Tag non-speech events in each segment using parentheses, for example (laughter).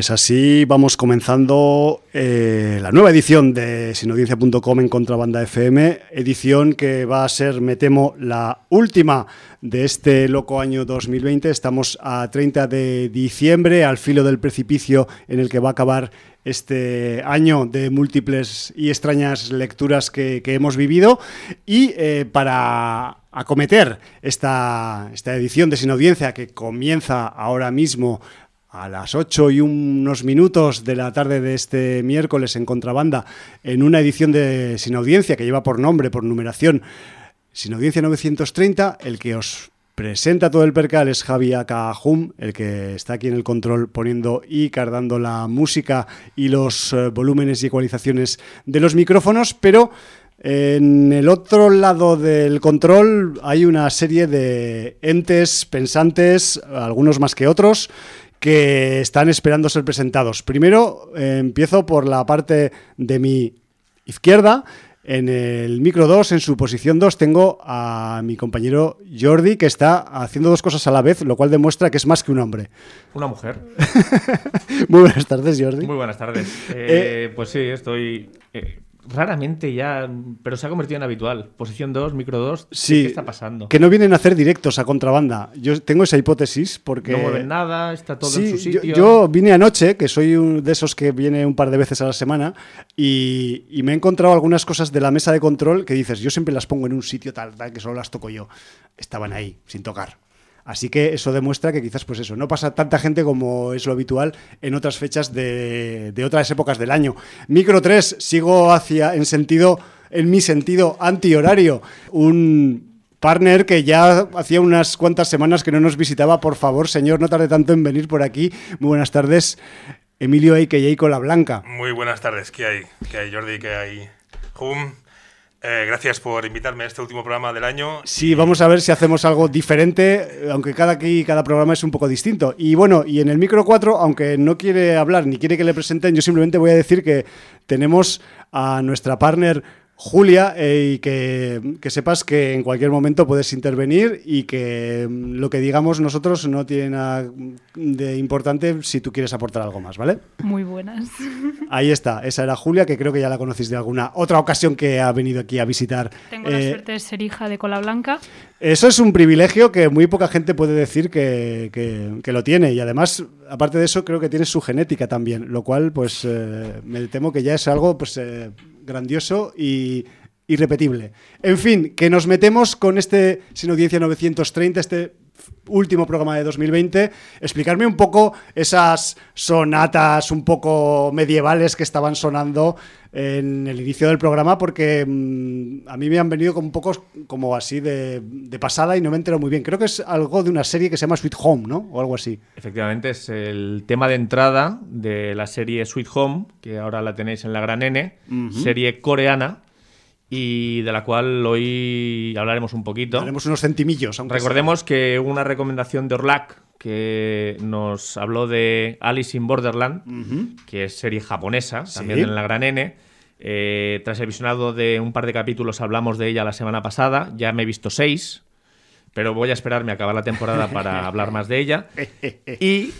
Pues así vamos comenzando eh, la nueva edición de sinaudiencia.com en Contrabanda FM, edición que va a ser, me temo, la última de este loco año 2020. Estamos a 30 de diciembre, al filo del precipicio en el que va a acabar este año de múltiples y extrañas lecturas que, hemos vivido y eh, para acometer esta, esta edición de Sin Audiencia que comienza ahora mismo a las 8 y unos minutos de la tarde de este miércoles en Contrabanda, en una edición de Sin Audiencia que lleva por nombre, por numeración, Sin Audiencia 930, el que os presenta todo el percal es Javi Akahum, el que está aquí en el control poniendo y cardando la música y los eh, volúmenes y ecualizaciones de los micrófonos, pero en el otro lado del control hay una serie de entes pensantes, algunos más que otros, que están esperando ser presentados. Primero eh, empiezo por la parte de mi izquierda. En el micro 2, en su posición 2, tengo a mi compañero Jordi, que está haciendo dos cosas a la vez, lo cual demuestra que es más que un hombre. Una mujer. (laughs) Muy buenas tardes, Jordi. Muy buenas tardes. Eh, pues sí, estoy eh, raramente ya, pero se ha convertido en habitual. Posición 2, micro 2, sí, ¿qué está pasando? Que no vienen a hacer directos a contrabanda. Yo tengo esa hipótesis porque... No mueven nada, está todo en su sitio. Yo, yo, vine anoche, que soy uno de esos que viene un par de veces a la semana, y, y, me he encontrado algunas cosas de la mesa de control que dices, yo siempre las pongo en un sitio tal, tal, que solo las toco yo. Estaban ahí, sin tocar. Así que eso demuestra que quizás, pues eso, no pasa tanta gente como es lo habitual en otras fechas de, otras épocas del año. Micro 3, sigo hacia, en sentido, en mi sentido antihorario, un partner que ya hacía unas cuantas semanas que no nos visitaba. Por favor, señor, no tarde tanto en venir por aquí. Muy buenas tardes, Emilio A.K.J. La Blanca. Muy buenas tardes, ¿qué hay? ¿Qué hay, Jordi? ¿Qué hay? Hum. Eh, gracias por invitarme a este último programa del año. Sí, vamos a ver si hacemos algo diferente, aunque cada aquí cada programa es un poco distinto. Y bueno, y en el micro 4, aunque no quiere hablar ni quiere que le presenten, yo simplemente voy a decir que tenemos a nuestra partner Julia, eh, y que, sepas que en cualquier momento puedes intervenir y que mm, lo que digamos nosotros no tiene nada de importante si tú quieres aportar algo más, ¿vale? Muy buenas. (laughs) Ahí está, esa era Julia, que creo que ya la conocéis de alguna otra ocasión que ha venido aquí a visitar. Tengo la eh, suerte de ser hija de Cola Blanca. Eso es un privilegio que muy poca gente puede decir que, lo tiene y además, aparte de eso, creo que tiene su genética también, lo cual pues eh, me temo que ya es algo pues grandioso y irrepetible. En fin, que nos metemos con este Sin Audiencia 930, este último programa de 2020, explicarme un poco esas sonatas un poco medievales que estaban sonando en el inicio del programa, porque mm, a mí me han venido como un poco como así de, pasada y no me entero muy bien. Creo que es algo de una serie que se llama Sweet Home, ¿no? O algo así. Efectivamente, es el tema de entrada de la serie Sweet Home, que ahora la tenéis en la Gran N, serie coreana y de la cual hoy hablaremos un poquito. Hablaremos unos centimillos. Recordemos que hubo una recomendación de Orlac que nos habló de Alice in Borderland, que es serie japonesa, también en la Gran N. Eh, tras el visionado de un par de capítulos hablamos de ella la semana pasada, ya me he visto seis, pero voy a esperarme a acabar la temporada para (laughs) hablar más de ella. (laughs) Y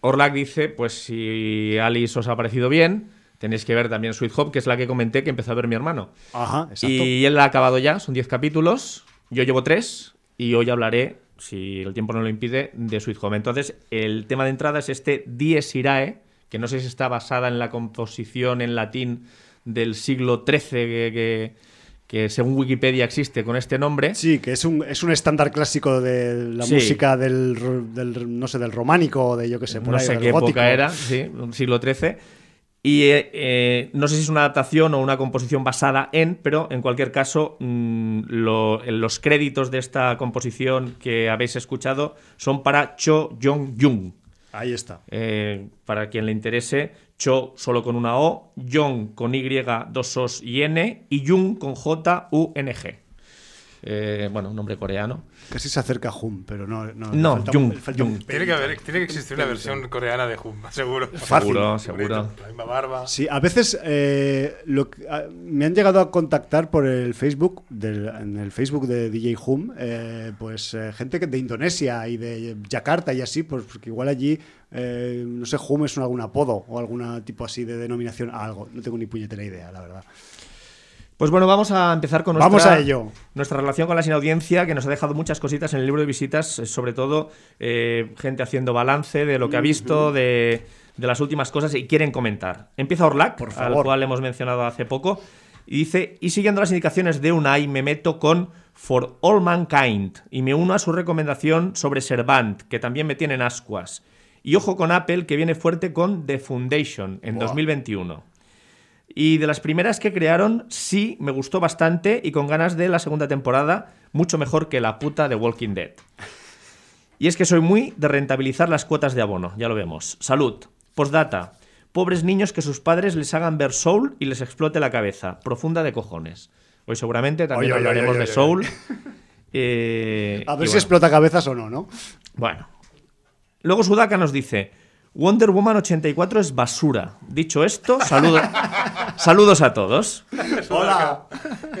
Orlac dice, pues si Alice os ha parecido bien, Tenéis que ver también Sweet Home, que es la que comenté que empezó a ver mi hermano. Ajá, exacto. Y él la ha acabado ya, son 10 capítulos. Yo llevo 3 y hoy hablaré, si el tiempo no lo impide, de Sweet Home. Entonces, el tema de entrada es este Dies Irae, que no sé si está basada en la composición en latín del siglo XIII que, según Wikipedia existe con este nombre. Sí, que es un, es un estándar clásico de la música del, no sé, del románico, de yo que sé, por no sé qué época era, sí, siglo XIII. Y eh, eh, no sé si es una adaptación o una composición basada en, pero en cualquier caso, mm, los créditos de esta composición que habéis escuchado son para Cho Jong-jung. Ahí está. Eh, para quien le interese, Cho solo con una O, Jong con Y, dos Os y N, y Jung con J, U, N, G. Eh, bueno, un nombre coreano. Casi se acerca a Hum, pero no. No, No, falta Jung, falta Jung. Tiene que, haber, tiene que existir una versión coreana de Hum, (laughs) seguro. Seguro, seguro. La misma barba. Sí, a veces eh, lo a- me han llegado a contactar por el Facebook, del, en el Facebook de DJ Hum, eh, pues eh, gente que de Indonesia y de Yakarta y así, pues porque igual allí, eh, no sé, Hum es un, algún apodo o algún tipo así de denominación a algo. No tengo ni puñetera idea, la verdad. Pues bueno, vamos a empezar con nuestra, Vamos a ello. nuestra relación con la sinaudiencia, que nos ha dejado muchas cositas en el libro de visitas, eh, sobre todo eh, gente haciendo balance de lo que ha visto, de, de las últimas cosas y quieren comentar. Empieza Orlac, Por al favor. cual hemos mencionado hace poco, y dice, y siguiendo las indicaciones de Unai, me meto con For All Mankind y me uno a su recomendación sobre Servant, que también me tiene en ascuas. Y ojo con Apple, que viene fuerte con The Foundation en Buah. 2021. Y de las primeras que crearon, sí, me gustó bastante y con ganas de la segunda temporada, mucho mejor que la puta de Walking Dead. Y es que soy muy de rentabilizar las cuotas de abono, ya lo vemos. Salud. Postdata. Pobres niños que sus padres les hagan ver Soul y les explote la cabeza. Profunda de cojones. Hoy seguramente también Oye, hablaremos oye, de Soul. (laughs) Eh, A ver si bueno. explota cabezas o no, ¿no? Bueno. Luego Sudaka nos dice, Wonder Woman 84 es basura. Dicho esto, saludo- (laughs) saludos a todos. Hola.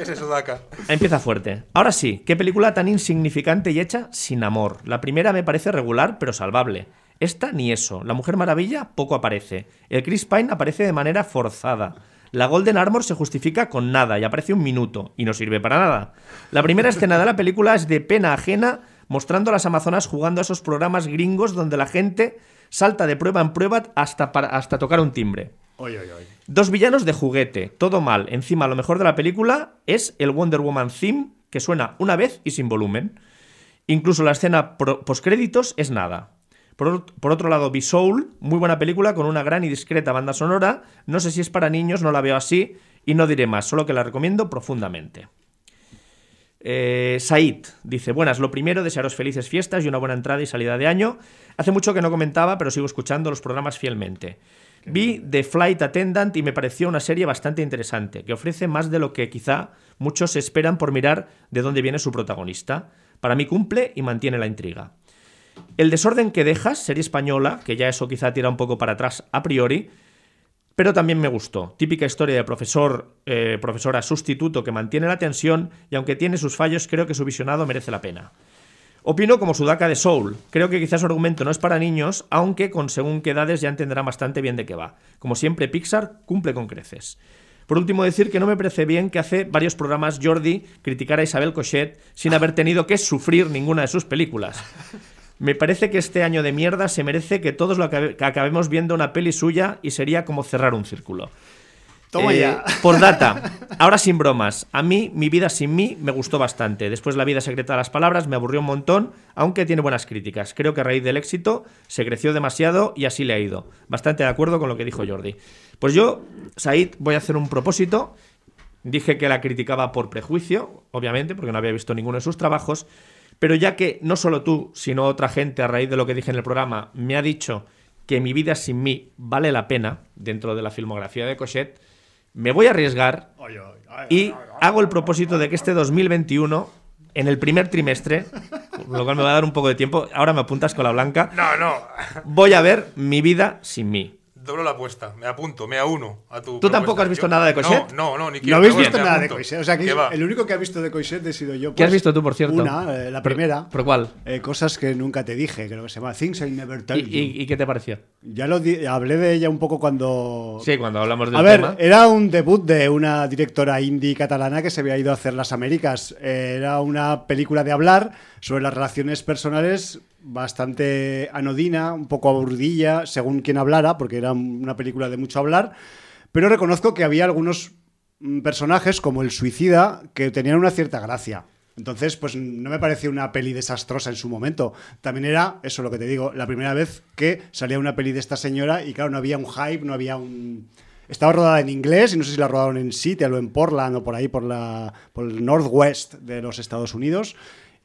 Ese es Sudaka. Empieza fuerte. Ahora sí, qué película tan insignificante y hecha sin amor. La primera me parece regular, pero salvable. Esta ni eso. La Mujer Maravilla poco aparece. El Chris Pine aparece de manera forzada. La Golden Armor se justifica con nada y aparece un minuto y no sirve para nada. La primera escena de la película es de pena ajena, mostrando a las amazonas jugando a esos programas gringos donde la gente salta de prueba en prueba hasta, para- hasta tocar un timbre. Dos villanos de juguete, todo mal. Encima, lo mejor de la película es el Wonder Woman theme, que suena una vez y sin volumen. Incluso la escena postcréditos es nada. Por otro lado, Be Soul, muy buena película con una gran y discreta banda sonora. No sé si es para niños, no la veo así y no diré más, solo que la recomiendo profundamente. Eh, Said dice: Buenas, lo primero, desearos felices fiestas y una buena entrada y salida de año. Hace mucho que no comentaba, pero sigo escuchando los programas fielmente. Vi The Flight Attendant y me pareció una serie bastante interesante, que ofrece más de lo que quizá muchos esperan por mirar de dónde viene su protagonista. Para mí cumple y mantiene la intriga. El desorden que dejas, serie española, que ya eso quizá tira un poco para atrás a priori, pero también me gustó. Típica historia de profesor, eh, profesora sustituto que mantiene la tensión y aunque tiene sus fallos, creo que su visionado merece la pena. Opino como Sudaka de Soul. Creo que quizás su argumento no es para niños, aunque con según qué edades ya entenderá bastante bien de qué va. Como siempre, Pixar cumple con creces. Por último, decir que no me parece bien que hace varios programas Jordi criticara a Isabel Cochet sin haber tenido que sufrir ninguna de sus películas. Me parece que este año de mierda se merece que todos lo que acabemos viendo una peli suya y sería como cerrar un círculo. Eh. Por data, ahora sin bromas. A mí, mi vida sin mí me gustó bastante. Después, La vida secreta de las palabras me aburrió un montón, aunque tiene buenas críticas. Creo que a raíz del éxito se creció demasiado y así le ha ido. Bastante de acuerdo con lo que dijo Jordi. Pues yo, Said, voy a hacer un propósito. Dije que la criticaba por prejuicio, obviamente, porque no había visto ninguno de sus trabajos. Pero ya que no solo tú, sino otra gente, a raíz de lo que dije en el programa, me ha dicho que mi vida sin mí vale la pena dentro de la filmografía de Cochet, me voy a arriesgar y hago el propósito de que este 2021, en el primer trimestre, lo cual me va a dar un poco de tiempo, ahora me apuntas con la blanca, No, no. voy a ver mi vida sin mí. Doblo la apuesta. Me apunto, me uno a tu. ¿Tú tampoco has visto Yo- nada de Coixet? No, no, no, ni No quiero. habéis me visto nada de Coixet. O sea, que el único que ha visto de Coixet he sido yo. ¿Qué has pues, visto tú, por cierto? Una, eh, la primera. ¿Pero cuál? Eh, cosas que nunca te dije, creo que se llama Things I Never ¿Y, Told You. y- y qué te pareció? Ya lo di- hablé de ella un poco cuando. Sí, cuando hablamos del A ver, tema. era un debut de una directora indie catalana que se había ido a hacer las Américas. Eh, Era una película de hablar sobre las relaciones personales bastante anodina, un poco aburridilla, según quien hablara, porque era una película de mucho hablar. Pero reconozco que había algunos mm, personajes, como el suicida, que tenían una cierta gracia. Entonces, pues no me pareció una peli desastrosa en su momento. También era, eso lo que te digo, la primera vez que salía una peli de esta señora y claro, no había un hype, no había un... Estaba rodada en inglés y no sé si la rodaron en Seattle o en Portland o por ahí, por, la, por el northwest de los Estados Unidos.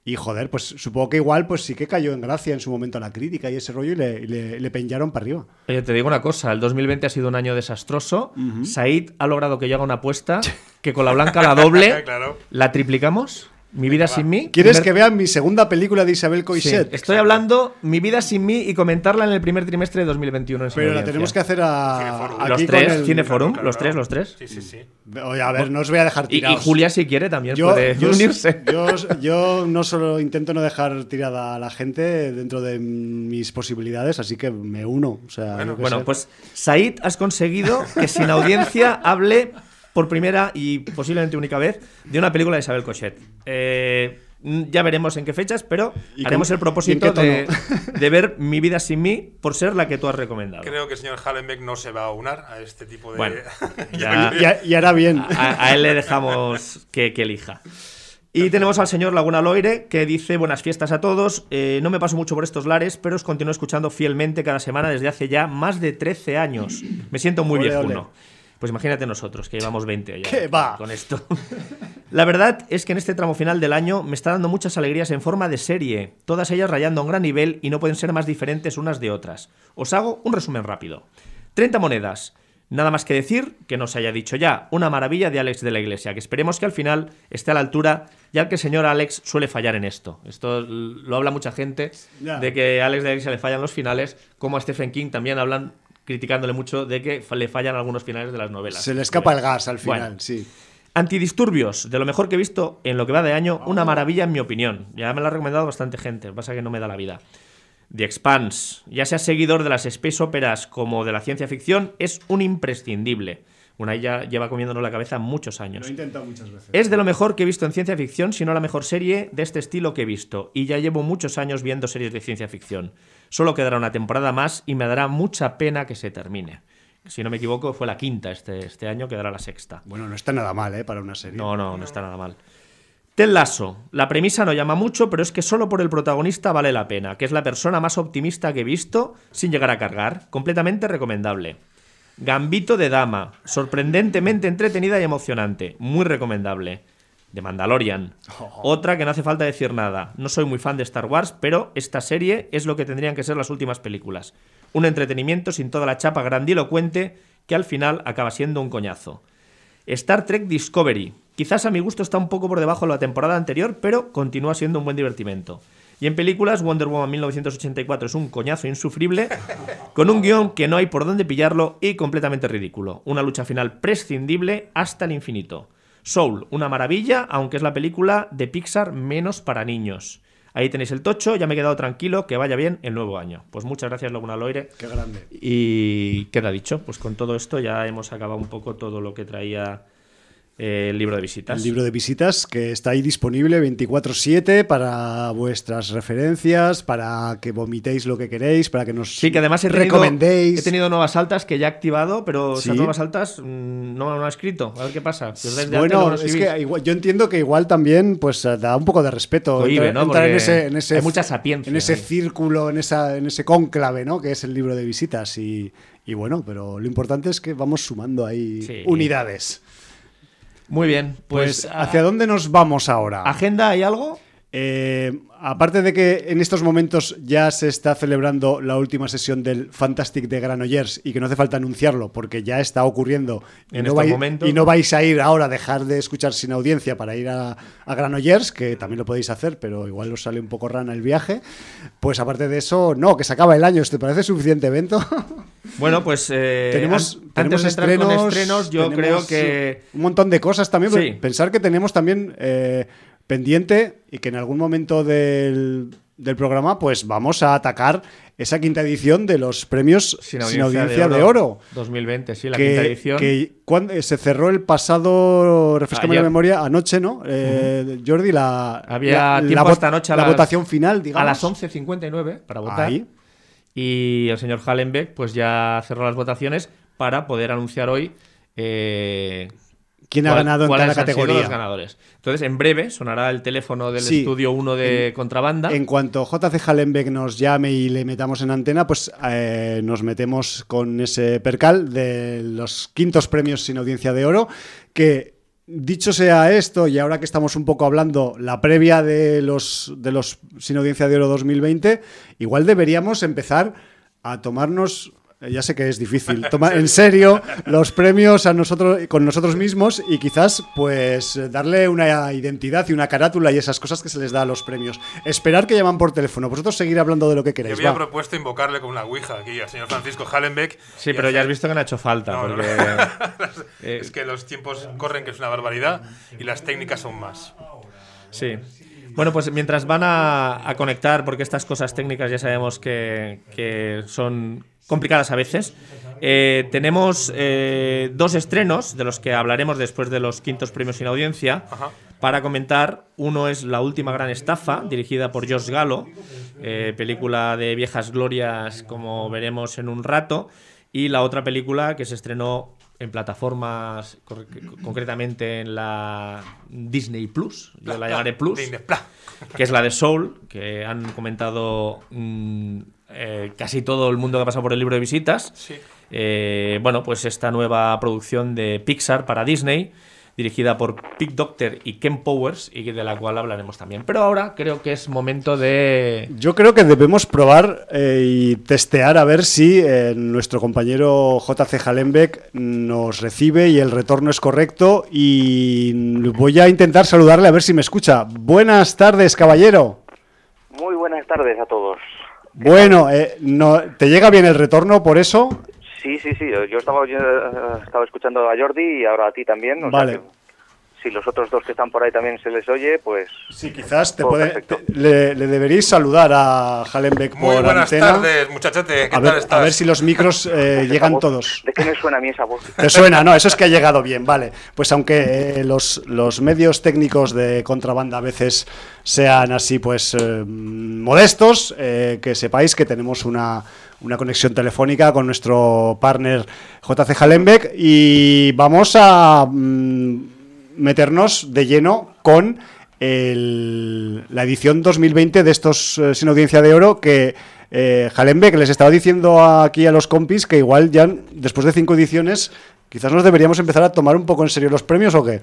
Y joder, pues supongo que igual pues sí que cayó en gracia en su momento la crítica y ese rollo y le, le, le peñaron para arriba. Oye, te digo una cosa, el 2020 ha sido un año desastroso. Said ha logrado que yo haga una apuesta (laughs) que con la blanca la doble. (laughs) Claro. ¿La triplicamos? Mi vida sin mí. ¿Quieres primer- que vean mi segunda película de Isabel Sí, Coixet? estoy hablando Mi vida sin mí y comentarla en el primer trimestre de 2021. en Sin Pero la Audiencia. tenemos que hacer a, Cineforum. aquí Los con tres, el- los tres, los tres. Sí, sí, sí. Oye, a ver, no os voy a dejar Y, y tirados. Julia, si quiere, también yo, puede yo- unirse. yo- yo no solo intento no dejar tirada a la gente dentro de mis posibilidades, así que me uno. O sea, Bueno, Bueno, pues Said, has conseguido que sin audiencia hable por primera y posiblemente única vez de una película de Isabel Cochet. Eh, ya veremos en qué fechas, pero ¿Y haremos cómo- el propósito de, de ver Mi vida sin mí por ser la que tú has recomendado. Creo que el señor Hallenbeck no se va a unar a este tipo de. Bueno, (laughs) ya- Y, a- y hará bien. A, a él le dejamos que, que elija. Y tenemos al señor Laguna Loire que dice buenas fiestas a todos. Eh, no me paso mucho por estos lares, pero os continúo escuchando fielmente cada semana desde hace ya más de 13 años. Me siento muy Ole, viejuno. ole. Pues imagínate nosotros, que llevamos 20 ya ¿Qué va? con esto. (laughs) La verdad es que en este tramo final del año me está dando muchas alegrías en forma de serie, todas ellas rayando a un gran nivel y no pueden ser más diferentes unas de otras. Os hago un resumen rápido. 30 monedas. Nada más que decir que no se haya dicho ya. Una maravilla de Alex de la Iglesia, que esperemos que al final esté a la altura, ya que el señor Alex suele fallar en esto. Esto lo habla mucha gente, de que a Alex de la Iglesia le fallan los finales, como a Stephen King también hablan criticándole mucho de que le fallan algunos finales de las novelas. Se le escapa el gas al final, Bueno. sí. Antidisturbios, de lo mejor que he visto en lo que va de año, una maravilla en mi opinión. Ya me lo ha recomendado bastante gente, lo que pasa es que no me da la vida. The Expanse, ya sea seguidor de las space operas como de la ciencia ficción, es un imprescindible. Una ya lleva comiéndonos la cabeza muchos años. intentado muchas veces. Es de lo mejor que he visto en ciencia ficción, si no la mejor serie de este estilo que he visto. Y ya llevo muchos años viendo series de ciencia ficción. Solo quedará una temporada más y me dará mucha pena que se termine. Si no me equivoco, fue la quinta este, este año, quedará la sexta. Bueno, no está nada mal, ¿eh? Para una serie. No, no, no está nada mal. Ted Lasso. La premisa no llama mucho, pero es que solo por el protagonista vale la pena, que es la persona más optimista que he visto, sin llegar a cargar. Completamente recomendable. Gambito de Dama. Sorprendentemente entretenida y emocionante. Muy recomendable. The Mandalorian. Otra que no hace falta decir nada. No soy muy fan de Star Wars, pero esta serie es lo que tendrían que ser las últimas películas. Un entretenimiento sin toda la chapa grandilocuente que al final acaba siendo un coñazo. Star Trek Discovery. Quizás a mi gusto está un poco por debajo de la temporada anterior, pero continúa siendo un buen divertimento. Y en películas, Wonder Woman 1984 es un coñazo insufrible, (laughs) con un guion que no hay por dónde pillarlo y completamente ridículo. Una lucha final prescindible hasta el infinito. Soul, una maravilla, aunque es la película de Pixar menos para niños. Ahí tenéis el tocho, ya me he quedado tranquilo, que vaya bien el nuevo año. Pues muchas gracias, Laguna Loire. Qué grande. Y queda dicho, pues con todo esto ya hemos acabado un poco todo lo que traía el libro de visitas. El libro de visitas que está ahí disponible 24/7 para vuestras referencias, para que vomitéis lo que queréis, para que nos Sí, que además he tenido, recomendéis. he tenido nuevas altas que ya he activado, pero Sí. nuevas altas mm, no me han escrito. A ver qué pasa. Si Bueno, no es que igual, yo entiendo que igual también pues da un poco de respeto Cohíbe, entrar, ¿no? entrar en ese, en ese hay mucha sapiencia en ese ahí. círculo, en esa en ese cónclave, ¿no? Que es el libro de visitas y, y bueno, pero lo importante es que vamos sumando ahí Sí. unidades. Muy bien, Pues, pues, ¿hacia a- dónde nos vamos ahora? ¿Agenda hay algo? Eh, aparte de que en estos momentos ya se está celebrando la última sesión del Fantastic de Granollers y que no hace falta anunciarlo porque ya está ocurriendo y, En no, estos vais, momentos. y no vais a ir ahora a dejar de escuchar sin audiencia para ir a, a Granollers, que también lo podéis hacer, pero igual os sale un poco rana el viaje. Pues aparte de eso, no, que se acaba el año. ¿Te parece suficiente evento? (laughs) Bueno, pues eh, tenemos an- tenemos antes de entrar estrenos, con estrenos, yo creo que un montón de cosas también. Sí. Pensar que tenemos también eh, pendiente y que en algún momento del, del programa pues vamos a atacar esa quinta edición de los premios sin Sin audiencia, de, oro. 2020, sí, la que, quinta edición. que cuando, eh, se cerró el pasado, refrescame la memoria, anoche, ¿no? Eh, Jordi, la, Había la, tiempo la noche a la las- votación final, digamos. a las 11.59 para votar. Ahí. Y el señor Hallenbeck pues ya cerró las votaciones para poder anunciar hoy eh, ¿Quién ha ganado en cada categoría? los ganadores. Entonces, en breve sonará el teléfono del Sí. estudio 1 de Contrabanda. En cuanto JC Hallenbeck nos llame y le metamos en antena, pues eh, nos metemos con ese percal de los quintos premios sin audiencia de oro, que dicho sea esto, y ahora que estamos un poco hablando la previa de los, de los sin audiencia de oro 2020, igual deberíamos empezar a tomarnos ya sé que es difícil. (laughs) Toma en serio los premios a nosotros, con nosotros mismos y quizás pues darle una identidad y una carátula y esas cosas que se les da a los premios. Esperar que llaman por teléfono. Vosotros seguir hablando de lo que queréis. Yo había va. propuesto invocarle con una ouija aquí al señor Francisco Hallenbeck. Sí, pero ya has visto que no ha hecho falta. No, no, porque, no. (laughs) (laughs) es que los tiempos corren, que es una barbaridad, y las técnicas son más. Sí. Bueno, pues mientras van a, a conectar, porque estas cosas técnicas ya sabemos que, que son complicadas a veces, eh, tenemos eh, dos estrenos de los que hablaremos después de los quintos premios sin audiencia Ajá. para comentar. Uno es La última gran estafa, dirigida por Josh Galo, eh, película de viejas glorias, como veremos en un rato, y la otra película que se estrenó en plataformas, concretamente en la Disney Plus, yo la llamaré Plus. que es la de Soul, que han comentado mm, eh, casi todo el mundo que ha pasado por el libro de visitas. Sí. Eh, bueno, pues esta nueva producción de Pixar para Disney, dirigida por Pete Docter y Ken Powers, y de la cual hablaremos también. Pero ahora creo que es momento de... Yo creo que debemos probar eh, y testear a ver si eh, nuestro compañero JC Hallenbeck nos recibe y el retorno es correcto. Y voy a intentar saludarle a ver si me escucha. Buenas tardes, caballero. Muy buenas tardes a todos. Bueno, eh, no, ¿te llega bien el retorno por eso? Sí, sí, sí, yo estaba, yo, eh, estaba escuchando a Jordi y ahora a ti también. o sea Vale. que si los otros dos que están por ahí también se les oye, pues Sí, quizás te puede, te- le, le deberéis saludar a Hallenbeck Muy por buenas antena. tardes, muchachete. ¿Qué A tal ver, estás? a ver si los micros eh, (laughs) llegan voz- todos. ¿De qué me suena a mí esa voz? Te suena, no, eso es que ha llegado bien, vale. Pues aunque eh, los, los medios técnicos de contrabanda a veces sean así, pues eh, modestos, eh, que sepáis que tenemos una, una conexión telefónica con nuestro partner JC Hallenbeck y vamos a mm, meternos de lleno con el- la edición 2020 de estos eh, Sin Audiencia de Oro que eh, Hallenbeck les estaba diciendo aquí a los compis que igual ya después de cinco ediciones quizás nos deberíamos empezar a tomar un poco en serio los premios o qué.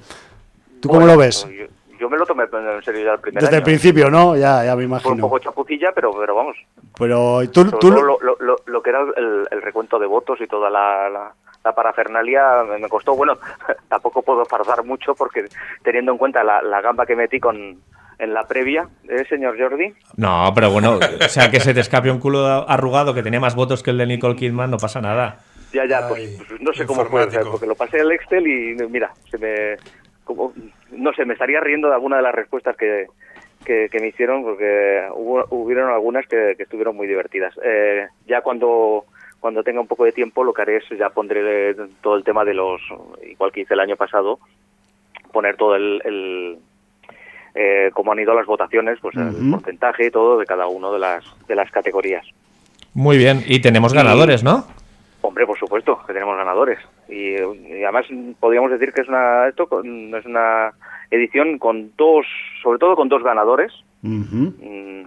¿Tú cómo lo ves? Yo, yo me lo tomé en serio ya el primer Desde el principio, ¿no? Ya, ya me Fue un imagino. poco chapucilla, pero, pero vamos. Pero tú, tú- lo, lo- lo- lo que era el, el recuento de votos y toda la, la- la parafernalia me costó. Bueno, (laughs) tampoco puedo fardar mucho porque teniendo en cuenta la, la gamba que metí con en la previa, ¿eh, señor Jordi? No, pero bueno, o sea, que se te escape un culo arrugado que tenía más votos que el de Nicole Kidman, no pasa nada. Ya, ya, Ay, pues, pues no sé cómo fue, porque lo pasé al Excel y mira, se me, como, no sé, me estaría riendo de alguna de las respuestas que, que, que me hicieron porque hubo, hubieron algunas que, que estuvieron muy divertidas. Eh, ya cuando cuando tenga un poco de tiempo lo que haré es ya pondré todo el tema de los, igual que hice el año pasado, poner todo el, el eh, cómo han ido las votaciones, pues el porcentaje y todo de cada uno de las de las categorías. Muy bien, y tenemos ganadores, ¿no? Hombre, por supuesto, que tenemos ganadores. Y, y además podríamos decir que es una esto es una edición con dos, sobre todo con dos ganadores, mm,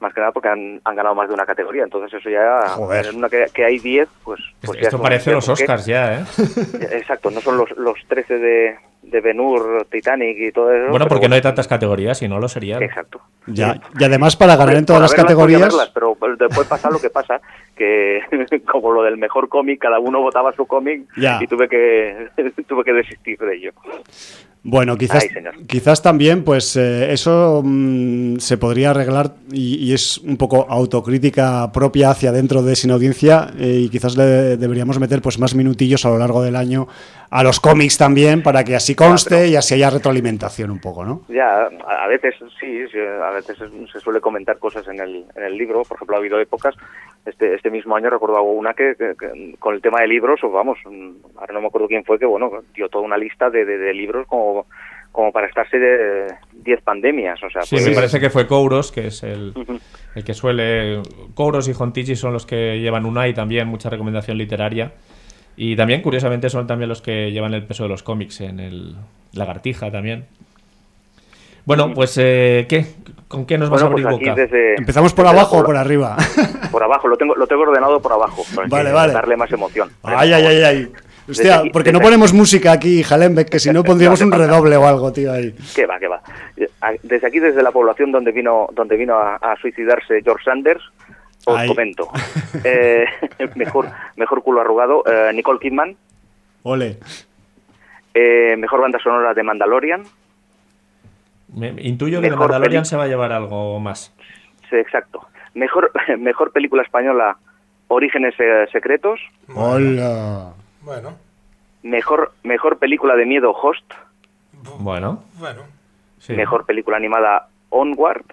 más que nada porque han, han ganado más de una categoría. Entonces eso ya, Joder. en una que, que hay 10, pues... pues ya Esto parece los porque- Oscars ya, ¿eh? (laughs) Exacto, no son los, los 13 de, de Ben-Hur, Titanic y todo eso. Bueno, porque no hay tantas categorías, si no lo serían. Exacto. Ya, y además para ganar en todas las categorías... pero después pasa lo que pasa, que (laughs) como lo del mejor cómic, cada uno votaba su cómic Ya. y tuve que (laughs) tuve que desistir de ello. Bueno, quizás, Ay, quizás también, pues eh, eso mm, se podría arreglar y, y es un poco autocrítica propia hacia dentro de Sin Audiencia eh, y quizás le deberíamos meter pues más minutillos a lo largo del año a los cómics también para que así conste y así haya retroalimentación un poco, ¿no? Ya, a, veces sí, a veces es- se suele comentar cosas en el, en el libro. Por ejemplo, ha habido épocas, este, este mismo año recuerdo una que, que- que con el tema de libros, o vamos, mm, ahora no me acuerdo quién fue, que bueno, dio toda una lista de, de- de libros como, como para estarse de 10 pandemias. O sea, Sí, pues- me parece que fue Kouros, que es el, el que suele... Kouros y Hontichi son los que llevan una y también mucha recomendación literaria. Y también, curiosamente, son también los que llevan el peso de los cómics en el Lagartija también. Bueno, pues, eh, ¿qué? ¿Con qué nos vas Bueno, a pues abrir boca? desde, ¿Empezamos por desde la abajo o por arriba? (laughs) Por abajo, lo tengo, lo tengo ordenado por abajo. para Vale, vale. Darle más emoción. ay, ay, ay, ay. Hostia, aquí- porque no ponemos música aquí, Jalenbeck, que si no (laughs) pondríamos un redoble o algo, tío, ahí. Que va, que va. Desde aquí, desde la población donde vino, donde vino a, a suicidarse George Sanders, os comento. (laughs) Eh, mejor, mejor culo arrugado, eh, Nicole Kidman. Ole. Eh, mejor banda sonora de Mandalorian. Me- intuyo que de Mejor Mandalorian peli- se va a llevar algo más. Sí, exacto. Mejor, (laughs) mejor película española, Orígenes eh, Secretos. Hola. Bueno, Mejor, mejor película de miedo, Host. Bueno, bueno. sí. Mejor película animada, Onward.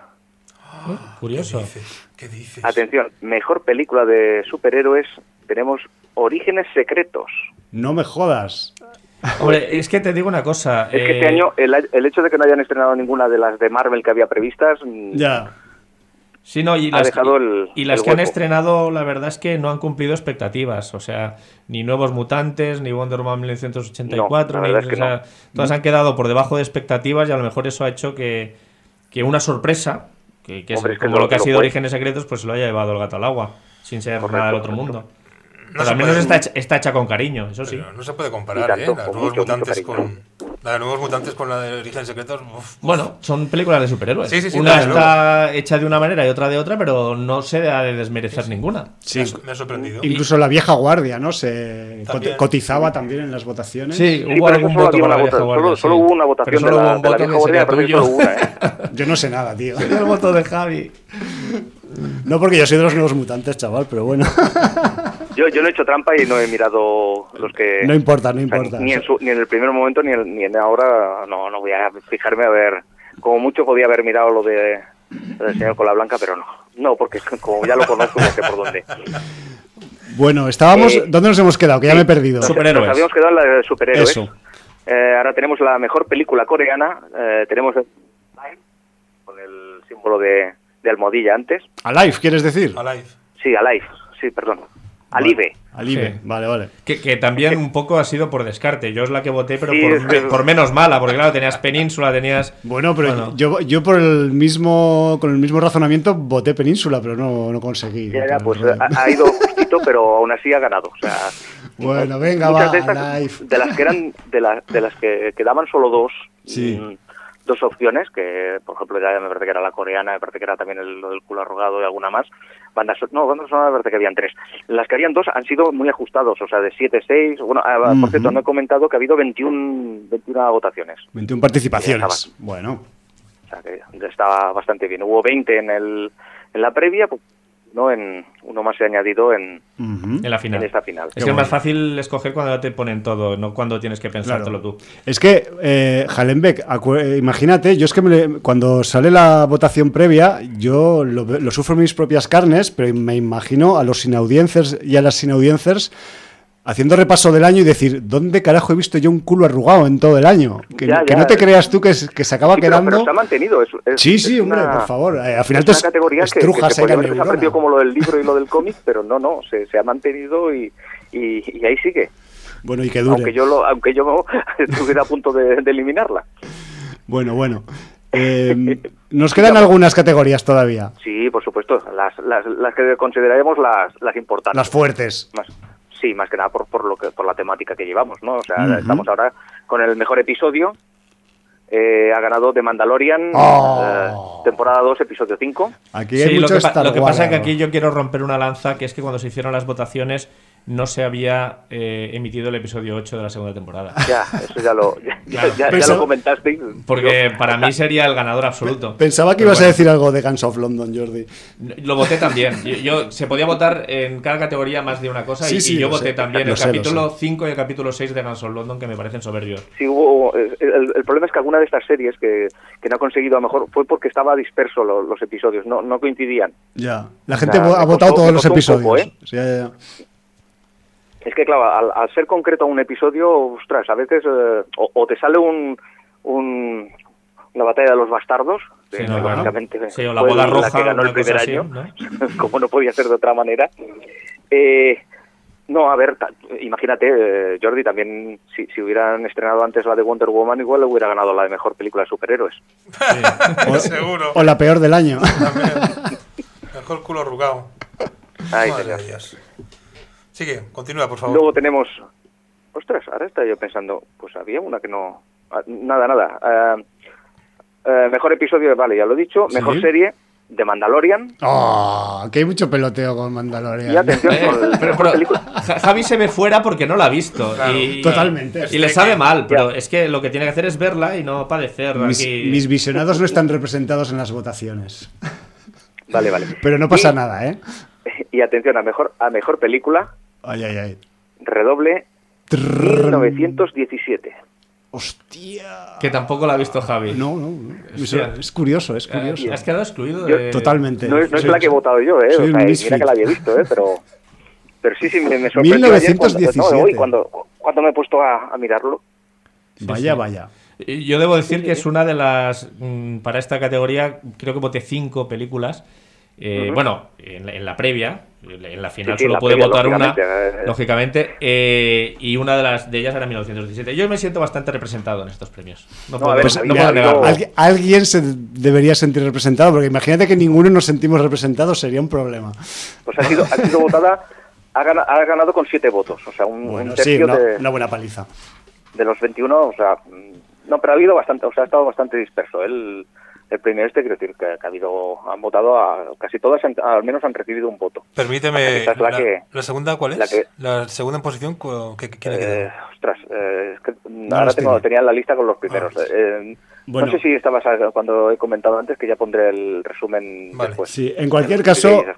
Uh, Curioso. ¿Qué dices? ¿Qué dices? Atención, mejor película de superhéroes, tenemos Orígenes Secretos. No me jodas. Hombre, es que te digo una cosa. Es que eh, este año el, el hecho de que no hayan estrenado ninguna de las de Marvel que había previstas, mm, Ya. Sí, no, y ha las, dejado el- y las el que han estrenado, la verdad es que no han cumplido expectativas. O sea, ni Nuevos Mutantes, ni Wonder Woman 1984, No, ni, verdad es que o sea, todas han quedado por debajo de expectativas y a lo mejor eso ha hecho que, que una sorpresa, que, que es Hombre, es que como lo- lo que ha sido. Orígenes Secretos, pues se lo haya llevado el gato al agua, sin ser Correcto, nada del otro correcto. mundo. No Pero al menos está hecha, está hecha con cariño, eso sí. Pero no se puede comparar, tanto, ¿eh? Las con nuevos mucho, mucho mutantes con. La de nuevos mutantes con la de Origen Secretos. uf, Bueno, son películas de superhéroes. Sí, sí, sí, una está hecha de una manera y otra de otra, pero no se ha de desmerecer ninguna. Sí. me, ha, me ha sorprendido. Incluso la vieja guardia, ¿no? Se También. cotizaba también en las votaciones. Sí, Sí, hubo pero algún voto para una la vieja guardia. solo- sí. solo hubo una votación solo de hubo la- un de la voto vieja que sería guardia, parece que tuyo. solo una, ¿eh? (laughs) Yo no sé nada, tío. El voto de Javi. No porque yo soy de los nuevos mutantes, chaval, pero bueno. (laughs) Yo, yo no he hecho trampa y no he mirado los que... No importa, no o sea, importa. ni, en su- ni en el primer momento ni, en- ni en ahora, no, no voy a fijarme a ver... Como mucho podía haber mirado lo de del señor Cola Blanca, pero no. No, porque como ya lo conozco, ya sé por dónde. Bueno, estábamos. Eh, ¿Dónde nos hemos quedado? Que ya me he perdido. Nos, Superhéroes. nos habíamos quedado en la de superhéroes. Eso. Eh, ahora tenemos la mejor película coreana. eh, tenemos Alive, con el símbolo de, de almohadilla antes. Alive, ¿quieres decir? Alive. Sí, Alive. Sí, perdón. Alive. Alive, Sí. vale, vale. Que, que también un poco ha sido por descarte. Yo es la que voté, pero Sí, por, es que- me- por menos mala, porque claro, tenías Península, tenías. Bueno, pero Bueno. Yo, yo por el mismo con el mismo razonamiento voté Península, pero no, no conseguí. Ya, ya, pues ha, ha ido justito, pero aún así ha ganado. O sea, Bueno, venga, muchas va, de estas, de las que eran, de, la- de las que quedaban solo dos, Sí. mm, dos opciones, que por ejemplo ya me parece que era la coreana, me parece que era también el, lo del culo arrugado y alguna más. Bandas, no, bandas sonoras parece que habían tres. Las que habían dos han sido muy ajustados, o sea, de 7, 6. Bueno, ah, por cierto, no he comentado que ha habido 21, 21 votaciones. 21 participaciones. Bueno, O sea, que estaba bastante bien. Hubo 20 en, el, en la previa, pues, no en uno más se ha añadido en, ujú. En la final. en esta final. Es Qué que es más fácil escoger cuando ya te ponen todo, no cuando tienes que pensártelo Claro. tú. Es que, eh, Hallenbeck, acu- eh, imagínate, yo es que me cuando sale la votación previa, yo lo, lo sufro en mis propias carnes, pero me imagino a los sinaudiencers y a las sinaudiencers haciendo repaso del año y decir, ¿dónde carajo he visto yo un culo arrugado en todo el año? Que, Ya, que ya. no te creas tú que, se- que se acaba Sí, pero, quedando... pero se ha mantenido. Es, es- sí, es sí, hombre, una- por favor. eh, al final Es una categoría que, que se la haber como lo del libro y lo del cómic, pero no, no, se, se ha mantenido y, y, y ahí sigue. Bueno, y que dure. Aunque yo, lo, aunque yo (laughs) estuviera a punto de, de eliminarla. Bueno, bueno. Eh, (laughs) nos quedan algunas categorías todavía. Sí, por supuesto, las, las, las que consideraremos las, las importantes. Las fuertes. Más, sí, más que nada por, por, lo que, por la temática que llevamos, ¿no? O sea, estamos ahora con el mejor episodio. Eh, ha ganado The Mandalorian, Oh. eh, temporada 2, episodio 5. Aquí Sí, lo que, pa- Star lo que pasa es que aquí yo quiero romper una lanza, que es que cuando se hicieron las votaciones no se había eh, emitido el episodio 8 de la segunda temporada. (laughs) Ya, eso ya lo, ya, Claro. ya- ya Pensaba- lo comentaste. Porque para mí sería el ganador absoluto. Pensaba que Pero ibas a decir algo de Guns of London, Jordi. Lo voté también. Yo, yo- se podía votar en cada categoría más de una cosa Sí, y, sí, y yo voté sé. también Lo el sé, capítulo sé. 5 y el capítulo 6 de Guns of London que me parecen soberbios. Sí, hubo, eh, el, el problema es que alguna de estas series que, que no ha conseguido, a lo mejor fue porque estaba disperso lo- los episodios, no, no coincidían. Ya. La gente sea, ha votado todos los episodios. poco, ¿eh? Sí, ya, ya, ya. Es que, claro, al, al ser concreto un episodio, ostras, a veces eh, o, o te sale un, un, una batalla de los bastardos, Sí, no, lógicamente Sí, o la boda la roja, que ganó el primer así, año, ¿no? (laughs) como no podía ser de otra manera. Eh, no, a ver, imagínate, eh, Jordi, también si, si hubieran estrenado antes la de Wonder Woman, igual hubiera ganado la de mejor película de superhéroes. (laughs) (laughs) Seguro. O la peor del año. También. Mejor culo arrugado. Ay, Madre señor. de Dios. Sigue, continúa, por favor. Luego tenemos. Ostras, ahora estaba yo pensando, pues había una que no. ah, Nada, nada. Ah, eh, mejor episodio, vale, ya lo he dicho. Sí. Mejor serie, The Mandalorian. ¡Oh! Que hay mucho peloteo con Mandalorian. Y atención, (laughs) Eh, con el- pero- Javi se ve fuera porque no la ha visto. y, Totalmente. Y le sabe mal, pero Ya. es que lo que tiene que hacer es verla y no padecer mis, aquí. mis visionados no están representados en las votaciones. Vale, vale. Pero no pasa Y- nada, ¿eh? (laughs) Y atención, a mejor, a mejor película, Ay, ay, ay. redoble Trrr. 1917. ¡Hostia! Que tampoco la ha visto Javi. No, no. no. Hostia. Eso es curioso, es Eh, curioso. Has quedado excluido Yo- de... Totalmente. No es, no es Soy- la que he votado yo, ¿eh? soy O sea, mira que la había visto, ¿eh? Pero, pero sí, sí, me, me sorprendió ayer cuando, 1917. no, hoy cuando, cuando me he puesto a, a mirarlo. Vaya, sí. vaya. Yo debo decir que es una de las. mm, Para esta categoría, creo que voté cinco películas. Eh. Bueno, en la, en la previa, en la final Sí, solo la previa, votar una, lógicamente, eh. lógicamente, eh, y una de las de ellas era 1917. Yo me siento bastante representado en estos premios. No, No, puedo, a ver, Pues, no puedo negarlo. alguien, alguien se debería sentir representado, porque imagínate que ninguno nos sentimos representados, sería un problema. Pues ha sido, ha sido votada, ha ganado, ha ganado con siete votos, o sea, un, un Bueno, sí, tercio una, de, una buena paliza. de los 21, o sea, mm, no, pero ha habido bastante, o sea, ha estado bastante disperso. El, el premio este, quiero decir, que, que ha habido, han votado a casi todas, han- al menos han recibido un voto. Permíteme. La la, que- la segunda cuál es? la que- La segunda en posición, ¿qué, ha Eh, quedado? ostras, eh, es que No ahora tengo, tenía la lista con los primeros. Ah. Eh, Bueno. No sé si estabas a- cuando he comentado antes, que ya pondré el resumen Vale. después. Sí, en cualquier caso, esas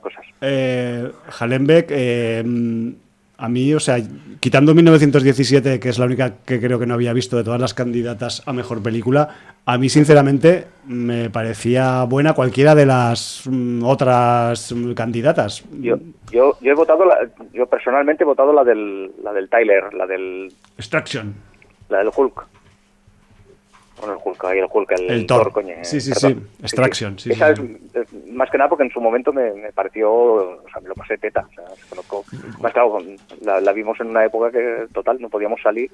a mí, o sea, quitando 1917, que es la única que creo que no había visto de todas las candidatas a mejor película, a mí, sinceramente, me parecía buena cualquiera de las mm, otras mm, candidatas. Yo, yo, yo he votado, la- yo personalmente he votado la del, la del Tyler, la del, Extraction. la del Hulk. Bueno, el Hulk, ahí el Hulk, el, El Thor. coño, Sí, sí, perdón. sí. Extraction, sí, Esa sí, es, más que nada porque en su momento me, me pareció, o sea, me lo pasé teta. O sea, conozco, más claro, con- la, la vimos en una época que, total, no podíamos salir,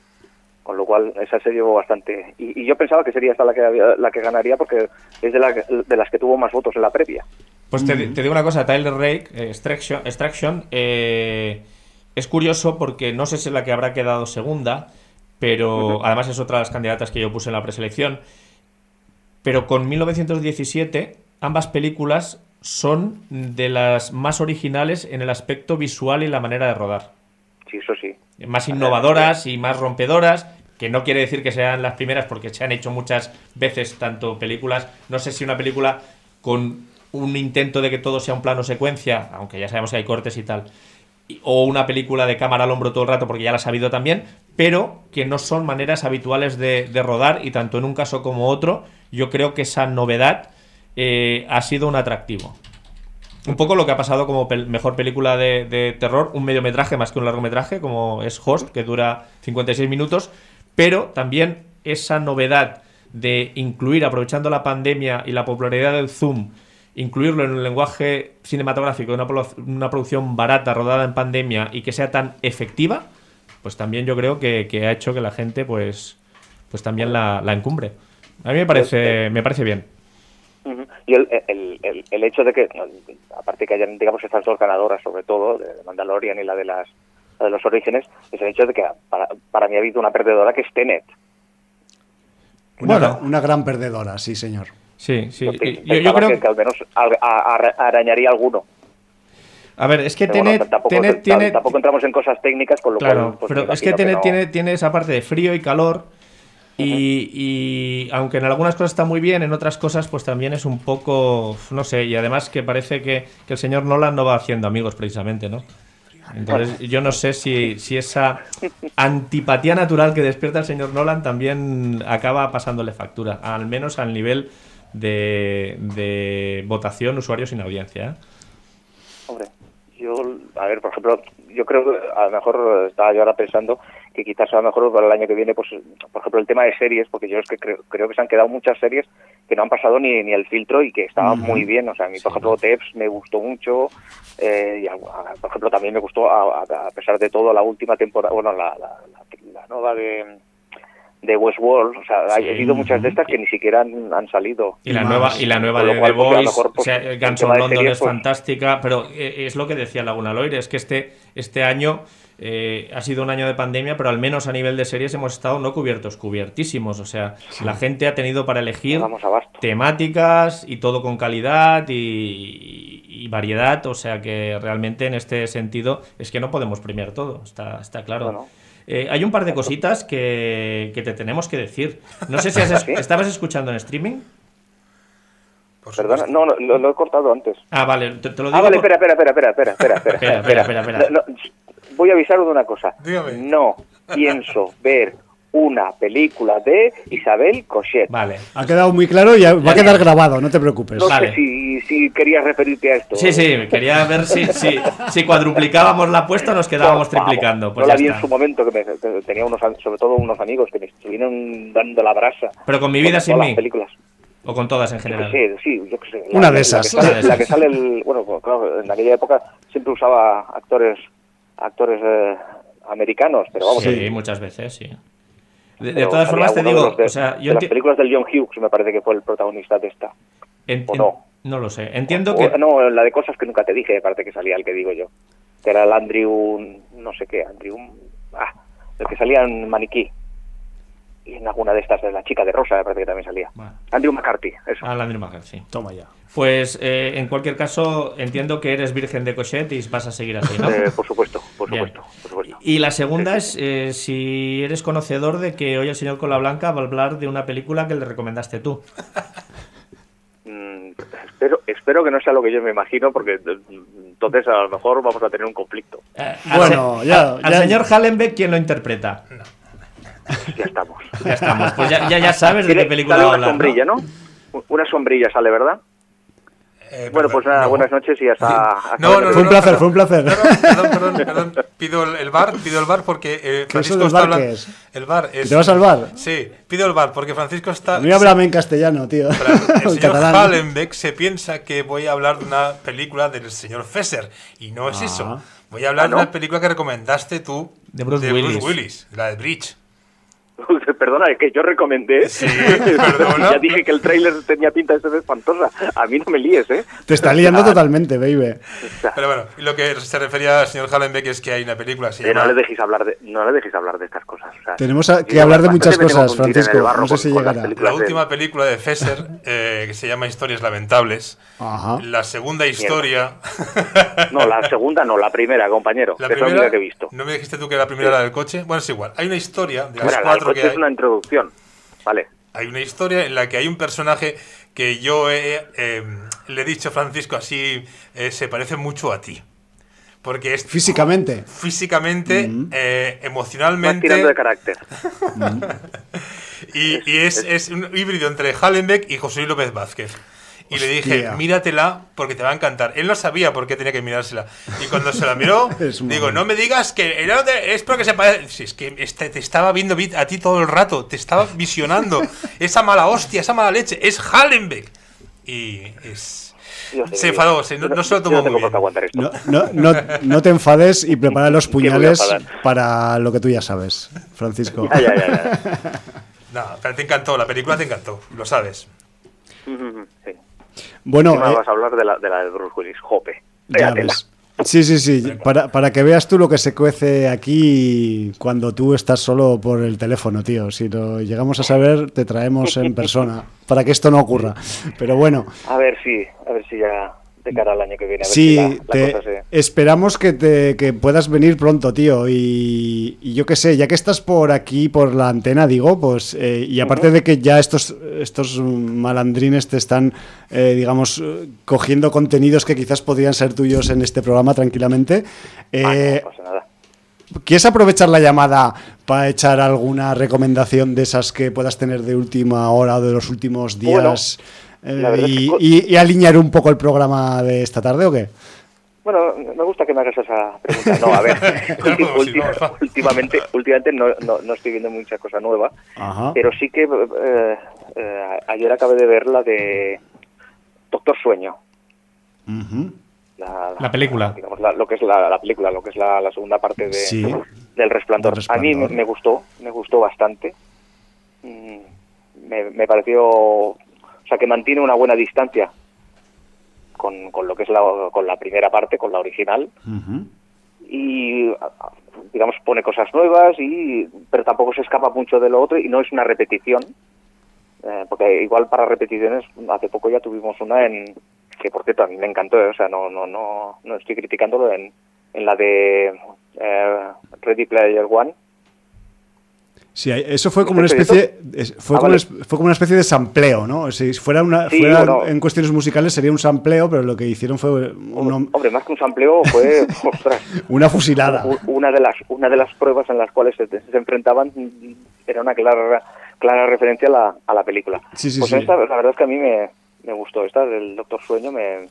con lo cual esa se llevó bastante. Y, y yo pensaba que sería esta la que, había- la que ganaría porque es de, la, de las que tuvo más votos en la previa. Pues te, te digo una cosa, Tyler Rake, eh, Extraction, Extraction eh, es curioso porque no sé si es la que habrá quedado segunda, pero además es otra de las candidatas que yo puse en la preselección. Pero con 1917, ambas películas son de las más originales en el aspecto visual y la manera de rodar. Sí, eso sí. Más innovadoras y más rompedoras, que no quiere decir que sean las primeras porque se han hecho muchas veces tanto películas, no sé si una película con un intento de que todo sea un plano secuencia, aunque ya sabemos que hay cortes y tal, o una película de cámara al hombro todo el rato porque ya la has sabido también, pero que no son maneras habituales de, rodar y tanto en un caso como otro, yo creo que esa novedad eh, ha sido un atractivo. Un poco lo que ha pasado como mejor película de, de terror, un mediometraje más que un largometraje, como es Host, que dura 56 minutos, pero también esa novedad de incluir, aprovechando la pandemia y la popularidad del Zoom, incluirlo en un lenguaje cinematográfico, una, una producción barata, rodada en pandemia y que sea tan efectiva, pues también yo creo que, que ha hecho que la gente pues, pues también la, la encumbre. A mí me parece, me parece bien. Y el, el, el, el hecho de que, aparte que hayan, digamos, estas dos ganadoras, sobre todo, de Mandalorian y la de las la de los orígenes, es el hecho de que para, para mí ha habido una perdedora que es Tenet. Una, Bueno. una gran perdedora, sí, señor. Sí, sí. Yo creo que, que al menos arañaría alguno. A ver, es que Pero bueno, Tenet, tampoco, Tenet tam- tiene... tampoco entramos en cosas técnicas, con lo Claro, cual... pues, pero es que Tenet no- tiene, tiene esa parte de frío y calor. Y, y aunque en algunas cosas está muy bien, en otras cosas pues también es un poco, no sé, y además que parece que, que el señor Nolan no va haciendo amigos precisamente, ¿no? Entonces yo no sé si, si esa antipatía natural que despierta el señor Nolan también acaba pasándole factura, al menos al nivel de, de votación usuarios sin audiencia. ¿eh? Hombre, yo, a ver, por ejemplo, yo creo que a lo mejor estaba yo ahora pensando que quizás a lo mejor para el año que viene, pues, por ejemplo, el tema de series, porque yo es que creo, creo que se han quedado muchas series que no han pasado ni, ni el filtro y que estaban muy bien. O sea, a mí, por ejemplo, Teps me gustó mucho, eh, y a- a- por ejemplo, también me gustó, a, a- a pesar de todo, la última temporada, bueno, la, la, la- la nueva de de Westworld, o sea, hay- Sí. ha habido muchas de estas que ni siquiera han, han salido. Y la nueva, y la nueva de cual, The pues, Voice, pues, o sea, el Guns London series, es pues- fantástica, pero eh, es lo que decía Laguna Loire, es que este, este año eh, ha sido un año de pandemia, pero al menos a nivel de series hemos estado no cubiertos, cubiertísimos. O sea, la gente ha tenido para elegir temáticas y todo con calidad y, variedad. O sea que realmente en este sentido es que no podemos premiar todo, está, está claro. Eh, hay un par de cositas que, te tenemos que decir. No sé si (laughs) estabas escuchando en streaming. Perdona, no, lo, he cortado antes. Ah, vale, te, lo ah, digo. Ah, vale, espera, espera, espera, espera, espera, espera, espera, (laughs) espera, espera, voy a avisaros de una cosa. No pienso ver una película de Isabel Cochet. Vale. Ha quedado muy claro y va a quedar grabado, no te preocupes. No sé si, si, querías referirte a esto. Sí, sí, quería ver si, si, si cuadruplicábamos la apuesta o nos quedábamos triplicando. Pues no la vi en su momento, que, tenía unos, sobre todo unos amigos que me estuvieron dando la brasa. Pero con mi vida sin mí. películas. ¿O con todas en general? Sí, sí, yo qué sé. Una de esas. La que, sale, el, bueno, claro, en aquella época siempre usaba actores actores eh, americanos, pero vamos. Sí, muchas veces, sí. De, todas formas te digo, o sea, yo las películas del John Hughes me parece que fue el protagonista de esta. ¿O no? No lo sé. Entiendo que. No, la de cosas que nunca te dije, me parece que salía el que digo yo. Que era el Andrew. No sé qué, Andrew. Ah, el que salía en Maniquí en alguna de estas, de la chica de Rosa, me parece que también salía. Andrew McCarthy, eso. Ah, Andrew McCarthy. Toma ya. Pues eh, en cualquier caso, entiendo que eres virgen de Cochet y vas a seguir así, ¿no? Eh, por supuesto, por supuesto, Y la segunda es eh, si eres conocedor de que hoy el señor Cola Blanca va a hablar de una película que le recomendaste tú. Mm, espero, espero que no sea lo que yo me imagino, porque entonces a lo mejor vamos a tener un conflicto. bueno, ya, Al señor Hallenbeck, ¿quién lo interpreta? Ya estamos. Ya estamos. Pues ya, ya, (laughs) sabes de qué película va a hablar, una sombrilla, ¿no? Una sombrilla sale, ¿verdad? Eh, bueno, pues nada, buenas noches y hasta... no, no, fue un placer, fue un placer. perdón, perdón, perdón. (laughs) Pido el bar, pido el bar porque eh, Francisco está hablando... El bar es... ¿Te vas al bar? Sí, pido el bar porque Francisco está... A mí háblame en castellano, tío. El (laughs) señor Hallenbeck se piensa que voy a hablar de una película del señor Fesser y no es eso. Ah. Voy a hablar ah, de una película que recomendaste tú de Bruce, Willis. Willis, la de Bridge. (laughs) Perdona, es que yo recomendé. Sí, (laughs) ya dije que el tráiler tenía pinta de ser espantosa. A mí no me líes, ¿eh? Te está liando (laughs) totalmente, baby. Pero bueno, lo que se refería al señor Hallenbeck es que hay una película así. no, le dejéis hablar de, no le dejéis hablar de estas cosas. Tenemos que hablar de muchas cosas, Francisco. No sé si llegará. La última película de Fesser, eh, que se llama Historias Lamentables. La segunda historia. no, la segunda no, la primera, compañero. La primera que he visto. ¿No me dijiste tú que la primera era del coche? Bueno, es igual. Hay una historia de las cuatro es una introducción, ¿vale? Hay una historia en la que hay un personaje que yo eh, le he dicho a Francisco así, eh, se parece mucho a ti. Porque es. Físicamente. Físicamente, mm. eh, emocionalmente. tirando de carácter. (laughs) y, es, es, un híbrido entre Hallenbeck y José Luis López Vázquez. Y le dije, míratela porque te va a encantar. Él no sabía por qué tenía que mirársela. Y cuando se la miró, (laughs) digo, no me digas que es porque se parece. Si es que este, te estaba viendo a ti todo el rato, te estaba visionando. (laughs) esa mala hostia, esa mala leche, es Hallenbeck. Y es. se enfadó, no, se lo tomó muy bien. No, no, no, te enfades y prepara (laughs) los puñales para lo que tú ya sabes, Francisco. Ya, ya, ya, no, pero te encantó, la película te encantó, lo sabes. Sí. Bueno, eh, vas a hablar de la de, la de Bruce Willis, Jope. Ya Sí, sí, sí. Para, para, que veas tú lo que se cuece aquí cuando tú estás solo por el teléfono, tío. Si lo llegamos a saber, te traemos en persona para que esto no ocurra. Pero bueno. A ver si, a ver si ya de cara al año que viene. sí, esperamos que, te, que puedas venir pronto, tío. Y, yo qué sé, ya que estás por aquí, por la antena, digo, pues, eh, y aparte de que ya estos, estos malandrines te están, eh, digamos, cogiendo contenidos que quizás podrían ser tuyos en este programa tranquilamente. Eh, no pasa nada. ¿Quieres aprovechar la llamada para echar alguna recomendación de esas que puedas tener de última hora o de los últimos días? Eh, y, alinear un poco el programa de esta tarde o qué? Bueno, me gusta que me hagas esa pregunta. No, a ver, (laughs) (laughs) últimamente, últimamente no, no, estoy viendo mucha cosa nueva, pero sí que eh, eh, ayer acabé de ver la de Doctor Sueño. la, película. Digamos, lo que es la, película, lo que es la, segunda parte de, del, resplandor. A mí me, gustó, me gustó bastante. Mm, me, me pareció sea, que mantiene una buena distancia con, con lo que es la, con la primera parte, con la original. Y digamos, pone cosas nuevas, y pero tampoco se escapa mucho de lo otro y no es una repetición. Eh, porque igual para repeticiones, hace poco ya tuvimos una en que por cierto a mí me encantó, o sea, no no no no estoy criticándolo en, en la de Ready Player One, Sí, eso fue como una especie, fue, ah, como fue como una especie de sampleo, ¿no? Si fuera, una, fuera en cuestiones musicales sería un sampleo, pero lo que hicieron fue un, hombre, más que un sampleo fue (laughs) una fusilada. Una de las una de las pruebas en las cuales se, enfrentaban era una clara clara referencia a la, a la película. Sí, sí, pues esta, la verdad es que a mí me, me gustó esta del Doctor Sueño, me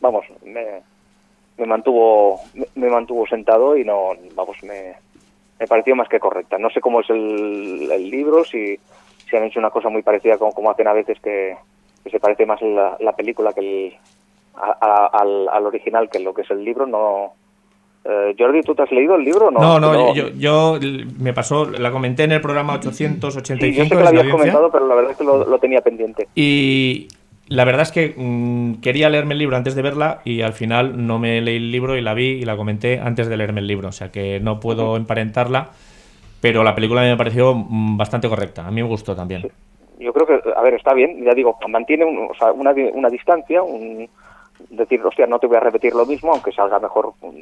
vamos, me, me mantuvo me mantuvo sentado y no vamos me me pareció más que correcta. No sé cómo es el, libro, si, si, han hecho una cosa muy parecida como, como hacen a veces que, se parece más la, la película que el, al, al, original que lo que es el libro. No, eh, Jordi, ¿tú te has leído el libro? No, no, no, Yo, yo, me pasó, la comenté en el programa 885. Sí, yo sé que la habías comentado, pero la verdad es que lo, lo tenía pendiente. Y, la verdad es que mm, quería leerme el libro antes de verla y al final no me leí el libro y la vi y la comenté antes de leerme el libro. O sea que no puedo emparentarla, pero la película me pareció mm, bastante correcta. A mí me gustó también. Yo creo que, a ver, está bien, ya digo, mantiene una, una distancia, un, decir, hostia, no te voy a repetir lo mismo, aunque salga mejor pues,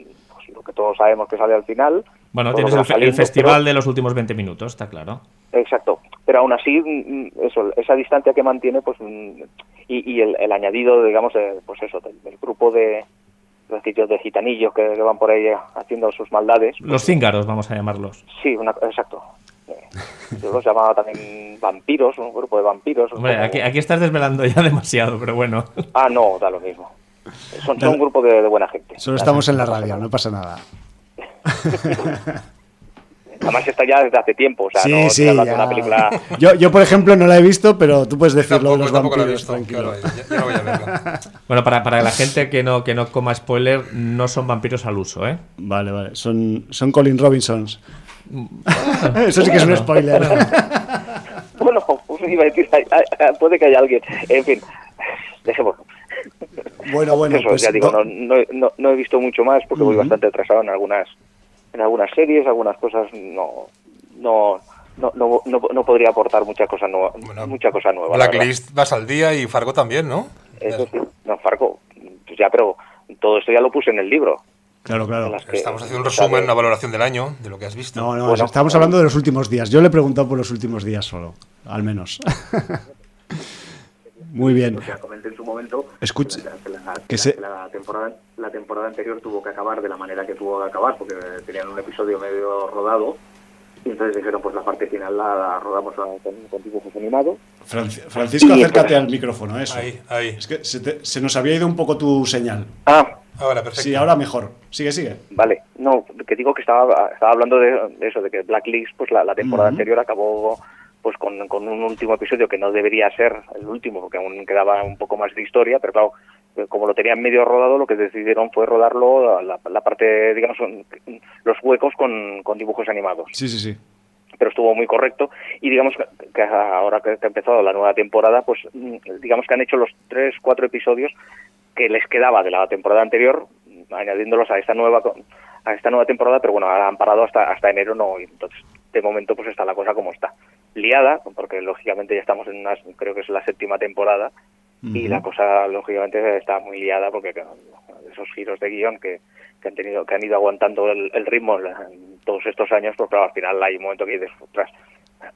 lo que todos sabemos que sale al final. Bueno, tienes el, festival de los últimos 20 minutos, está claro. Exacto, pero aún así, eso, esa distancia que mantiene, pues y, el, añadido, digamos, pues eso, del, grupo de sitios de gitanillos que, van por ahí haciendo sus maldades. Los cíngaros, vamos a llamarlos. Sí, exacto. Yo los llamaba también vampiros, un grupo de vampiros. Hombre, aquí, aquí, estás desvelando ya (laughs) demasiado, pero bueno. Ah, no, da lo mismo. Son, un grupo de, de, buena gente. Solo estamos en la radio, no pasa nada. (laughs) Además está ya desde hace tiempo, o sea, sí, no sí, una película... yo, yo, por ejemplo, no la he visto, pero tú puedes decirlo los vampiros, tranquilo. (laughs) bueno, para, para, la gente que no, que no coma spoiler, no son vampiros al uso, ¿eh? Vale, vale, son, son Colin Robinsons. (laughs) Eso sí que es un spoiler. (laughs) bueno, pues iba a decir, puede que haya alguien. En fin, dejemos. Bueno, bueno, pues, ya digo, no, no, no, he visto mucho más porque voy bastante atrasado en algunas en algunas series, algunas cosas no no no, no, no, podría aportar mucha cosa nueva. mucha cosa nueva Blacklist vas al día y Fargo también, ¿no? Eso sí, no, Fargo, pues ya, pero todo esto ya lo puse en el libro. Claro, claro. estamos haciendo un resumen, una valoración del año, de lo que has visto. No, no, estamos hablando de los últimos días. Yo le he preguntado por los últimos días solo, al menos. (laughs) Muy bien. O sea, comenté en su momento Escucha, que, la, temporada, la temporada anterior tuvo que acabar de la manera que tuvo que acabar, porque tenían un episodio medio rodado. Y entonces dijeron, pues la parte final la, rodamos con, dibujos animados. Francisco, acércate al micrófono, eso. Ahí, ahí. Es que se, se, nos había ido un poco tu señal. Ah. Ahora, perfecto. Sí, ahora mejor. Sigue, sigue. Vale. No, que digo que estaba, estaba hablando de, eso, de que Blacklist, pues la, temporada anterior acabó pues con, con, un último episodio que no debería ser el último, porque aún quedaba un poco más de historia, pero claro, eh, como lo tenían medio rodado, lo que decidieron fue rodarlo, la, la parte, digamos, los huecos con, con, dibujos animados. Sí, sí, sí. Pero estuvo muy correcto y digamos que ahora que ha empezado la nueva temporada, pues mm, digamos que han hecho los tres, cuatro episodios que les quedaba de la temporada anterior, añadiéndolos a esta nueva a esta nueva temporada, pero bueno, han parado hasta hasta enero no, y entonces de momento pues está la cosa como está liada, porque lógicamente ya estamos en una, creo que es la séptima temporada, y la cosa lógicamente está muy liada porque esos giros de guion que, que han tenido que han ido aguantando el, ritmo en todos estos años, pues claro, al final hay un momento que dices, ostras,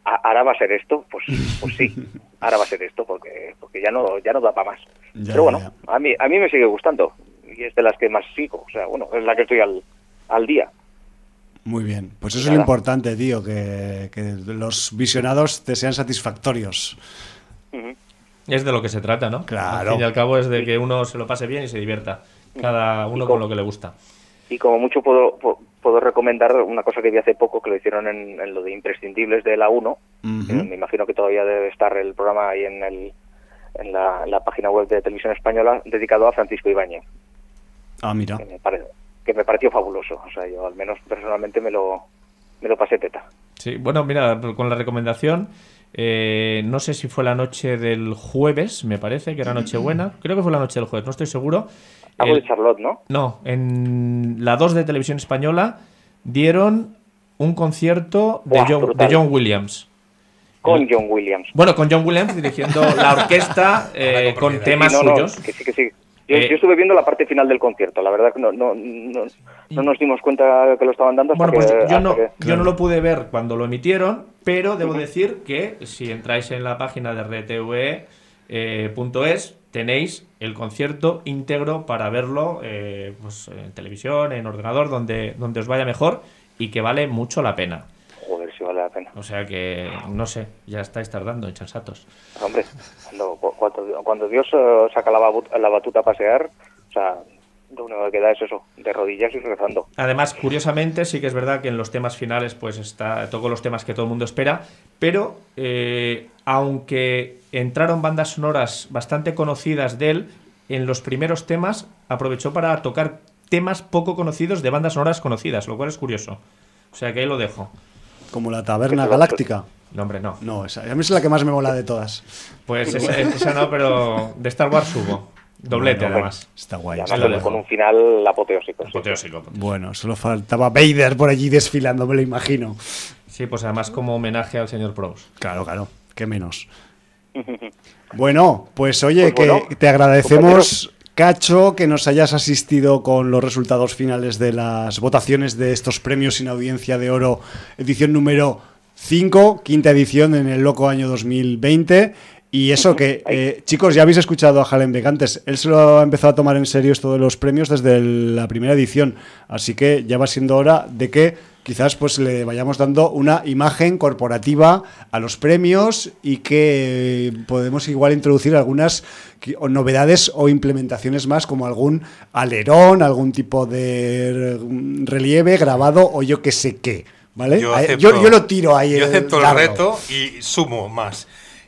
¿ahora va a ser esto? Pues, pues sí, (laughs) ahora va a ser esto porque porque ya no ya no da para más. Pero bueno, a mí a mí me sigue gustando y es de las que más sigo, o sea, bueno, es la que estoy al, al día. Muy bien, pues eso es lo importante, tío, que, los visionados te sean satisfactorios. Es de lo que se trata, ¿no? Claro. Al fin y al cabo es de que uno se lo pase bien y se divierta, cada uno con, lo que le gusta. Y como mucho puedo, puedo recomendar una cosa que vi hace poco que lo hicieron en, lo de imprescindibles de la 1. Me imagino que todavía debe estar el programa ahí en, el, en, la, página web de Televisión Española dedicado a Francisco Ibáñez. Ah, mira. me parece que me pareció fabuloso. O sea, yo al menos personalmente me lo, me lo pasé teta. Sí, bueno, mira, con la recomendación, eh, no sé si fue la noche del jueves, me parece, que era Nochebuena. (clears throat) Creo que fue la noche del jueves, no estoy seguro. Algo de Charlotte, ¿no? No, en la 2 de Televisión Española dieron un concierto de, Buah, John, de. John Williams. Con John Williams. Bueno, con John Williams dirigiendo la orquesta eh, Con temas Sí, no, no, suyos. que sí, que sí. Yo, Eh, yo estuve viendo la parte final del concierto, la verdad que no, no, no, no nos dimos cuenta que lo estaban dando hasta Bueno, pues que- yo hasta no, que- yo no lo pude ver cuando lo emitieron, pero debo decir que si entráis en la página de rtve.es tenéis el concierto íntegro para verlo eh, pues, en televisión, en ordenador, donde, donde os vaya mejor y que vale mucho la pena. Vale la pena. O sea que, no sé, ya estáis tardando en chansatos. Hombre, cuando, cuando, cuando Dios eh, saca la batuta a pasear, o sea, lo único que queda es eso, de rodillas y rezando. Además, curiosamente, sí que es verdad que en los temas finales, pues está toco los temas que todo el mundo espera, pero eh, aunque entraron bandas sonoras bastante conocidas de él, en los primeros temas aprovechó para tocar temas poco conocidos de bandas sonoras conocidas, lo cual es curioso. O sea que ahí lo dejo. Como la taberna galáctica. No, hombre, no. No, esa, a mí es la que más me mola de todas. Pues esa, esa no, pero de Star Wars hubo. Doblete, Bueno, además. Está guay. Está con, un final apoteósico. sí. Apoteósico. Bueno, solo faltaba Vader por allí desfilando, me lo imagino. Sí, pues además como homenaje al señor Prous. Claro, claro, qué menos. (laughs) Bueno, pues oye, Pues bueno, que te agradecemos, Cacho, que nos hayas asistido con los resultados finales de las votaciones de estos premios sin audiencia de oro, edición número 5, quinta edición en el loco año 2020. Y eso que, (laughs) eh, chicos, ya habéis escuchado a Hallenbeck antes. Él se lo ha empezado a tomar en serio esto de los premios desde el- la primera edición. Así que ya va siendo hora de que quizás pues le vayamos dando una imagen corporativa a los premios y que podemos igual introducir algunas novedades o implementaciones más como algún alerón, algún tipo de relieve grabado o yo que sé qué. ¿Vale? Yo, acepto, yo, yo lo tiro ahí. Yo el acepto el dardo. reto y sumo más.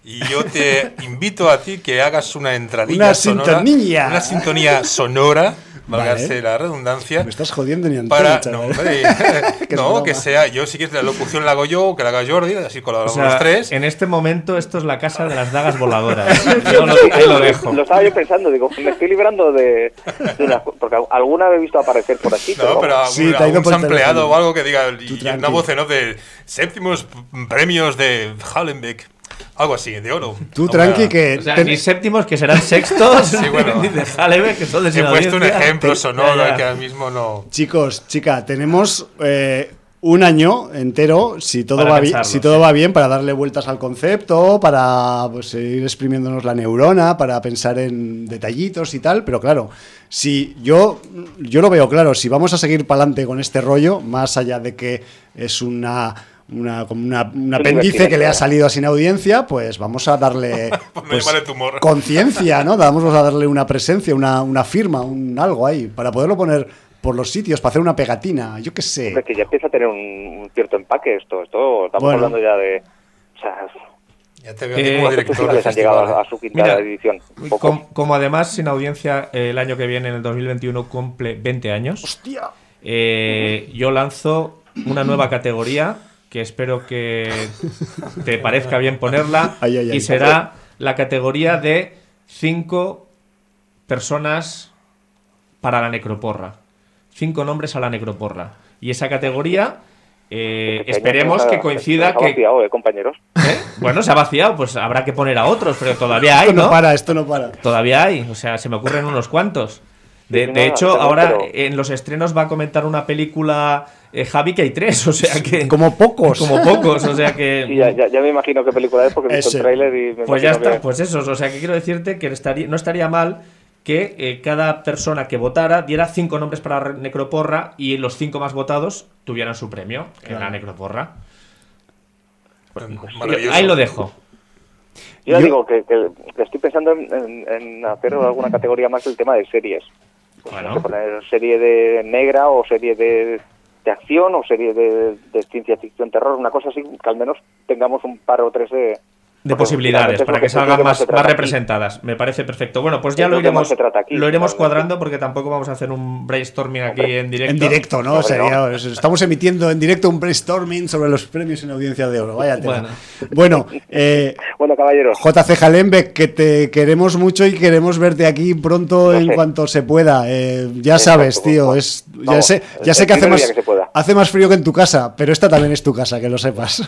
Y yo te (laughs) invito a ti que hagas una entradilla Una sonora. sintonía. Una sintonía sonora, (laughs) Vale. valgarse la redundancia. Me estás jodiendo ni Para, no, (laughs) no, que sea, yo si quieres la locución la hago yo, que la haga Jordi, así O colaboramos sea, los tres. en este momento esto es la casa de las dagas voladoras. Yo lo- ahí lo dejo. Lo estaba yo pensando, digo, me estoy librando de, de una- porque alguna he visto aparecer por aquí. No, pero Sí, algún, ido algún teléfono. o algo que diga y una voz en off de séptimos premios de Hallenbeck. Algo así, de oro. Tú tranqui que... O sea, ten- ni séptimos que serán sextos, (laughs) Sí, bueno. (laughs) ni de Halebe que son de He puesto un ejemplo sonoro ya. que ahora mismo no. Chicos, chica, tenemos eh, un año entero, si todo, Para va bien, pensarlo, si todo sí. va bien, para darle vueltas al concepto, para pues, ir exprimiéndonos la neurona, para pensar en detallitos y tal. Pero claro, si yo, yo lo veo claro, si vamos a seguir para adelante con este rollo, más allá de que es una. Una, como una, un apéndice que le ha salido sin audiencia, pues vamos a darle (laughs) Pues pues, conciencia, ¿no? Vamos a darle una presencia, una, una firma, un algo ahí, para poderlo poner por los sitios, para hacer una pegatina, yo qué sé. Hombre, que ya empieza a tener un, un cierto empaque esto. Esto estamos Bueno. hablando ya de. O sea, Ya te veo Eh, como ¿cuántos director (laughs) de han llegado a, a su quinta Mira, edición? Como además sin audiencia eh, el año que viene, en el 2021, cumple 20 años, ¡Hostia! eh, yo lanzo una nueva categoría que espero que te parezca bien ponerla (laughs) Ay, ay, ay. y será la categoría de 5 personas para la necroporra. Cinco nombres a la necroporra. Y esa categoría eh, esperemos se que coincida se nos ha que... vaciado, eh, compañeros. ¿Eh? Bueno, se ha vaciado, pues habrá que poner a otros, pero todavía hay, Esto no ¿no? para, esto no para. Todavía hay, o sea, se me ocurren unos cuantos. De, Sí, de no, hecho, ahora pero- en los estrenos va a comentar una película eh, Javi que hay tres, o sea que... Como pocos. como pocos, o sea que... Sí, ya, ya, ya me imagino qué película es porque he visto el tráiler y me Pues ya está, que- pues eso, o sea que quiero decirte que estaría, no estaría mal que eh, cada persona que votara diera cinco nombres para la necroporra y los cinco más votados tuvieran su premio en la necroporra. Maravilloso. Ahí lo dejo. Yo ya Yo- digo que, que- que estoy pensando en, en- en hacer alguna categoría más del tema de series. Pues Bueno. no sé, poner serie de negra o serie de, de acción o serie de, de ciencia ficción terror, una cosa así, que al menos tengamos un par o tres de, de posibilidades para que salgan más, más representadas. Me parece perfecto. Bueno, pues ya lo iremos, lo iremos cuadrando porque tampoco vamos a hacer un brainstorming aquí en directo. En directo, ¿no? Sería, estamos emitiendo en directo un brainstorming sobre los premios en audiencia de oro. Vaya Bueno, bueno, (laughs) eh, bueno caballeros. JC que te queremos mucho y queremos verte aquí pronto en cuanto se pueda. Eh, ya sabes, tío, es, ya sé, ya sé que hace más, hace más frío que en tu casa, pero esta también es tu casa, que lo sepas.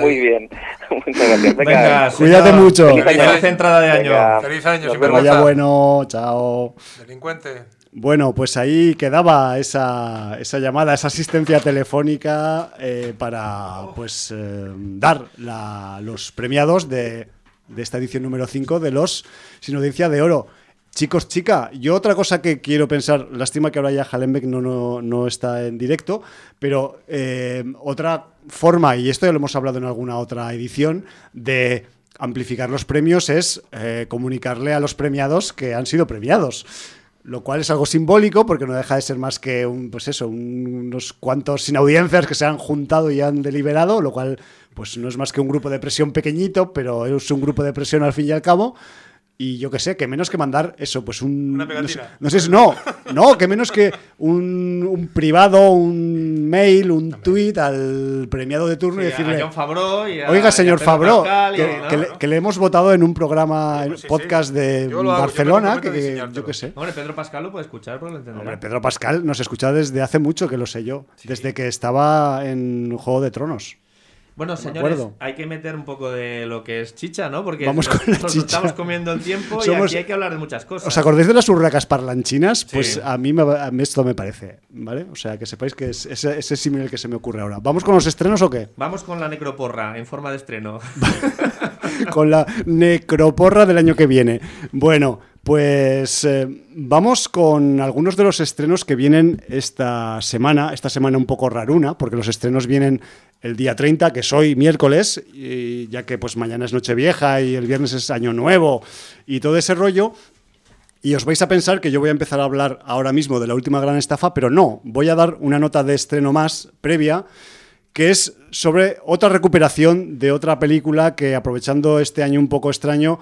Muy bien. (laughs) Muchas gracias. Cuídate mucho. Feliz, entrada de año. Feliz año, Vaya bueno, chao. Delincuente. Bueno, pues ahí quedaba esa, esa llamada, esa asistencia telefónica eh, para pues eh, dar los premiados de, de, esta edición número 5 de los Sin Audiencia de Oro. Chicos, chica, yo otra cosa que quiero pensar, lástima que ahora ya Halenbeck no, no, no está en directo, pero eh, otra forma, y esto ya lo hemos hablado en alguna otra edición, de amplificar los premios es eh, comunicarle a los premiados que han sido premiados. Lo cual es algo simbólico porque no deja de ser más que un, pues eso, unos cuantos sin audiencias que se han juntado y han deliberado, lo cual pues no es más que un grupo de presión pequeñito, pero es un grupo de presión al fin y al cabo. Y yo qué sé, que menos que mandar eso, pues un. Una pegatina. No sé, no, no, que menos que un, privado, un mail, un tweet al premiado de turno y decirle. Oiga, señor Fabro, que, le, hemos votado en un programa, en podcast de Barcelona, que, yo qué sé. Hombre, Pedro Pascal lo puede escuchar, pero lo entenderá. Hombre, Pedro Pascal nos escucha desde hace mucho, que lo sé yo, desde que estaba en Juego de Tronos. Bueno, señores, hay que meter un poco de lo que es chicha, ¿no? Porque Vamos nos, con la chicha. estamos comiendo el tiempo y aquí hay que hablar de muchas cosas. ¿Os acordáis de las urracas parlanchinas? Pues a mí, me, esto me parece, ¿vale? O sea, que sepáis que es ese, ese símil que se me ocurre ahora. ¿Vamos con los estrenos o qué? Vamos con la necroporra en forma de estreno. (laughs) con la necroporra del año que viene. Bueno, pues eh, vamos con algunos de los estrenos que vienen esta semana, esta semana un poco raruna, porque los estrenos vienen el día 30, que es hoy miércoles, y ya que pues mañana es Nochevieja y el viernes es Año Nuevo y todo ese rollo. Y os vais a pensar que yo voy a empezar a hablar ahora mismo de la última gran estafa, pero no, voy a dar una nota de estreno más previa, que es sobre otra recuperación de otra película que aprovechando este año un poco extraño,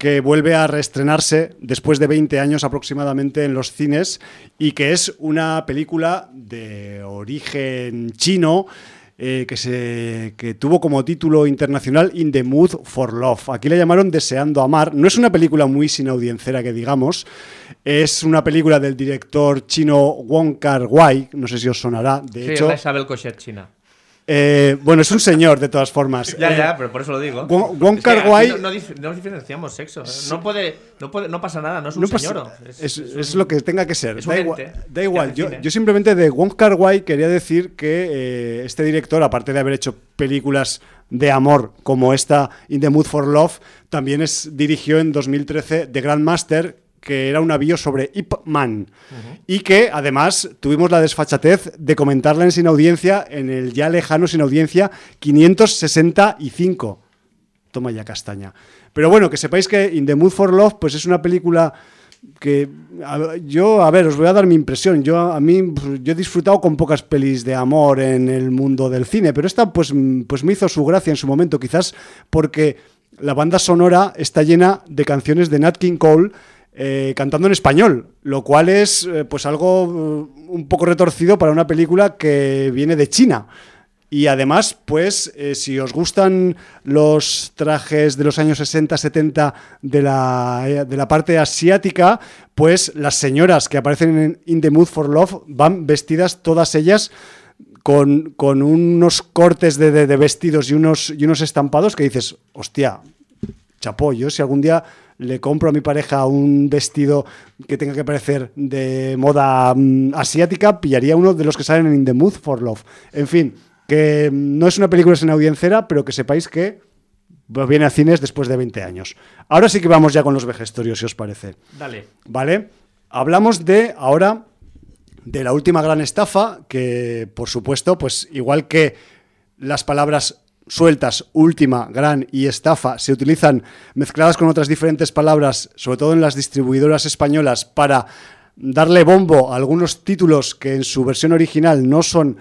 que vuelve a reestrenarse después de 20 años aproximadamente en los cines y que es una película de origen chino eh, que, se, que tuvo como título internacional In the Mood for Love. Aquí le llamaron Deseando Amar. No es una película muy sin audiencera que digamos. Es una película del director chino Wong Kar Wai. No sé si os sonará. De sí, hecho, la Isabel Cochet china. Eh, bueno, es un señor, de todas formas. (laughs) ya, ya, pero por eso lo digo. Wong Kar Wai. No, diferenciamos sexo. ¿eh? No, puede, no, puede, no pasa nada, no es un señor. Es, lo que tenga que ser. Da igual. Da igual. Yo, yo, simplemente de Wong Kar Wai quería decir que eh, este director, aparte de haber hecho películas de amor como esta In the Mood for Love, también es, dirigió en 2013 The Grandmaster, que era un avío sobre Ip Man y que además tuvimos la desfachatez de comentarla en Sin Audiencia en el ya lejano Sin Audiencia 565. Toma ya castaña. Pero bueno, que sepáis que In the Mood for Love pues es una película que yo, a ver, os voy a dar mi impresión. Yo a mí yo he disfrutado con pocas pelis de amor en el mundo del cine, pero esta pues, pues me hizo su gracia en su momento, quizás porque la banda sonora está llena de canciones de Nat King Cole eh, cantando en español, lo cual es eh, pues algo uh, un poco retorcido para una película que viene de China. Y además, pues, eh, si os gustan los trajes de los años 60-70 de la, de la parte asiática, pues las señoras que aparecen en In the Mood for Love van vestidas todas ellas con, con unos cortes de, de, de, vestidos y unos, y unos estampados que dices, hostia, chapó, yo si algún día le compro a mi pareja un vestido que tenga que parecer de moda mm, asiática, pillaría uno de los que salen en In the Mood for Love. En fin, que no es una película sin audiencera, pero que sepáis que viene a cines después de 20 años. Ahora sí que vamos ya con los vejestorios, si os parece. Dale. ¿Vale? Hablamos de ahora de la última gran estafa, que por supuesto, pues igual que las palabras sueltas, última, gran y estafa se utilizan mezcladas con otras diferentes palabras, sobre todo en las distribuidoras españolas, para darle bombo a algunos títulos que en su versión original no son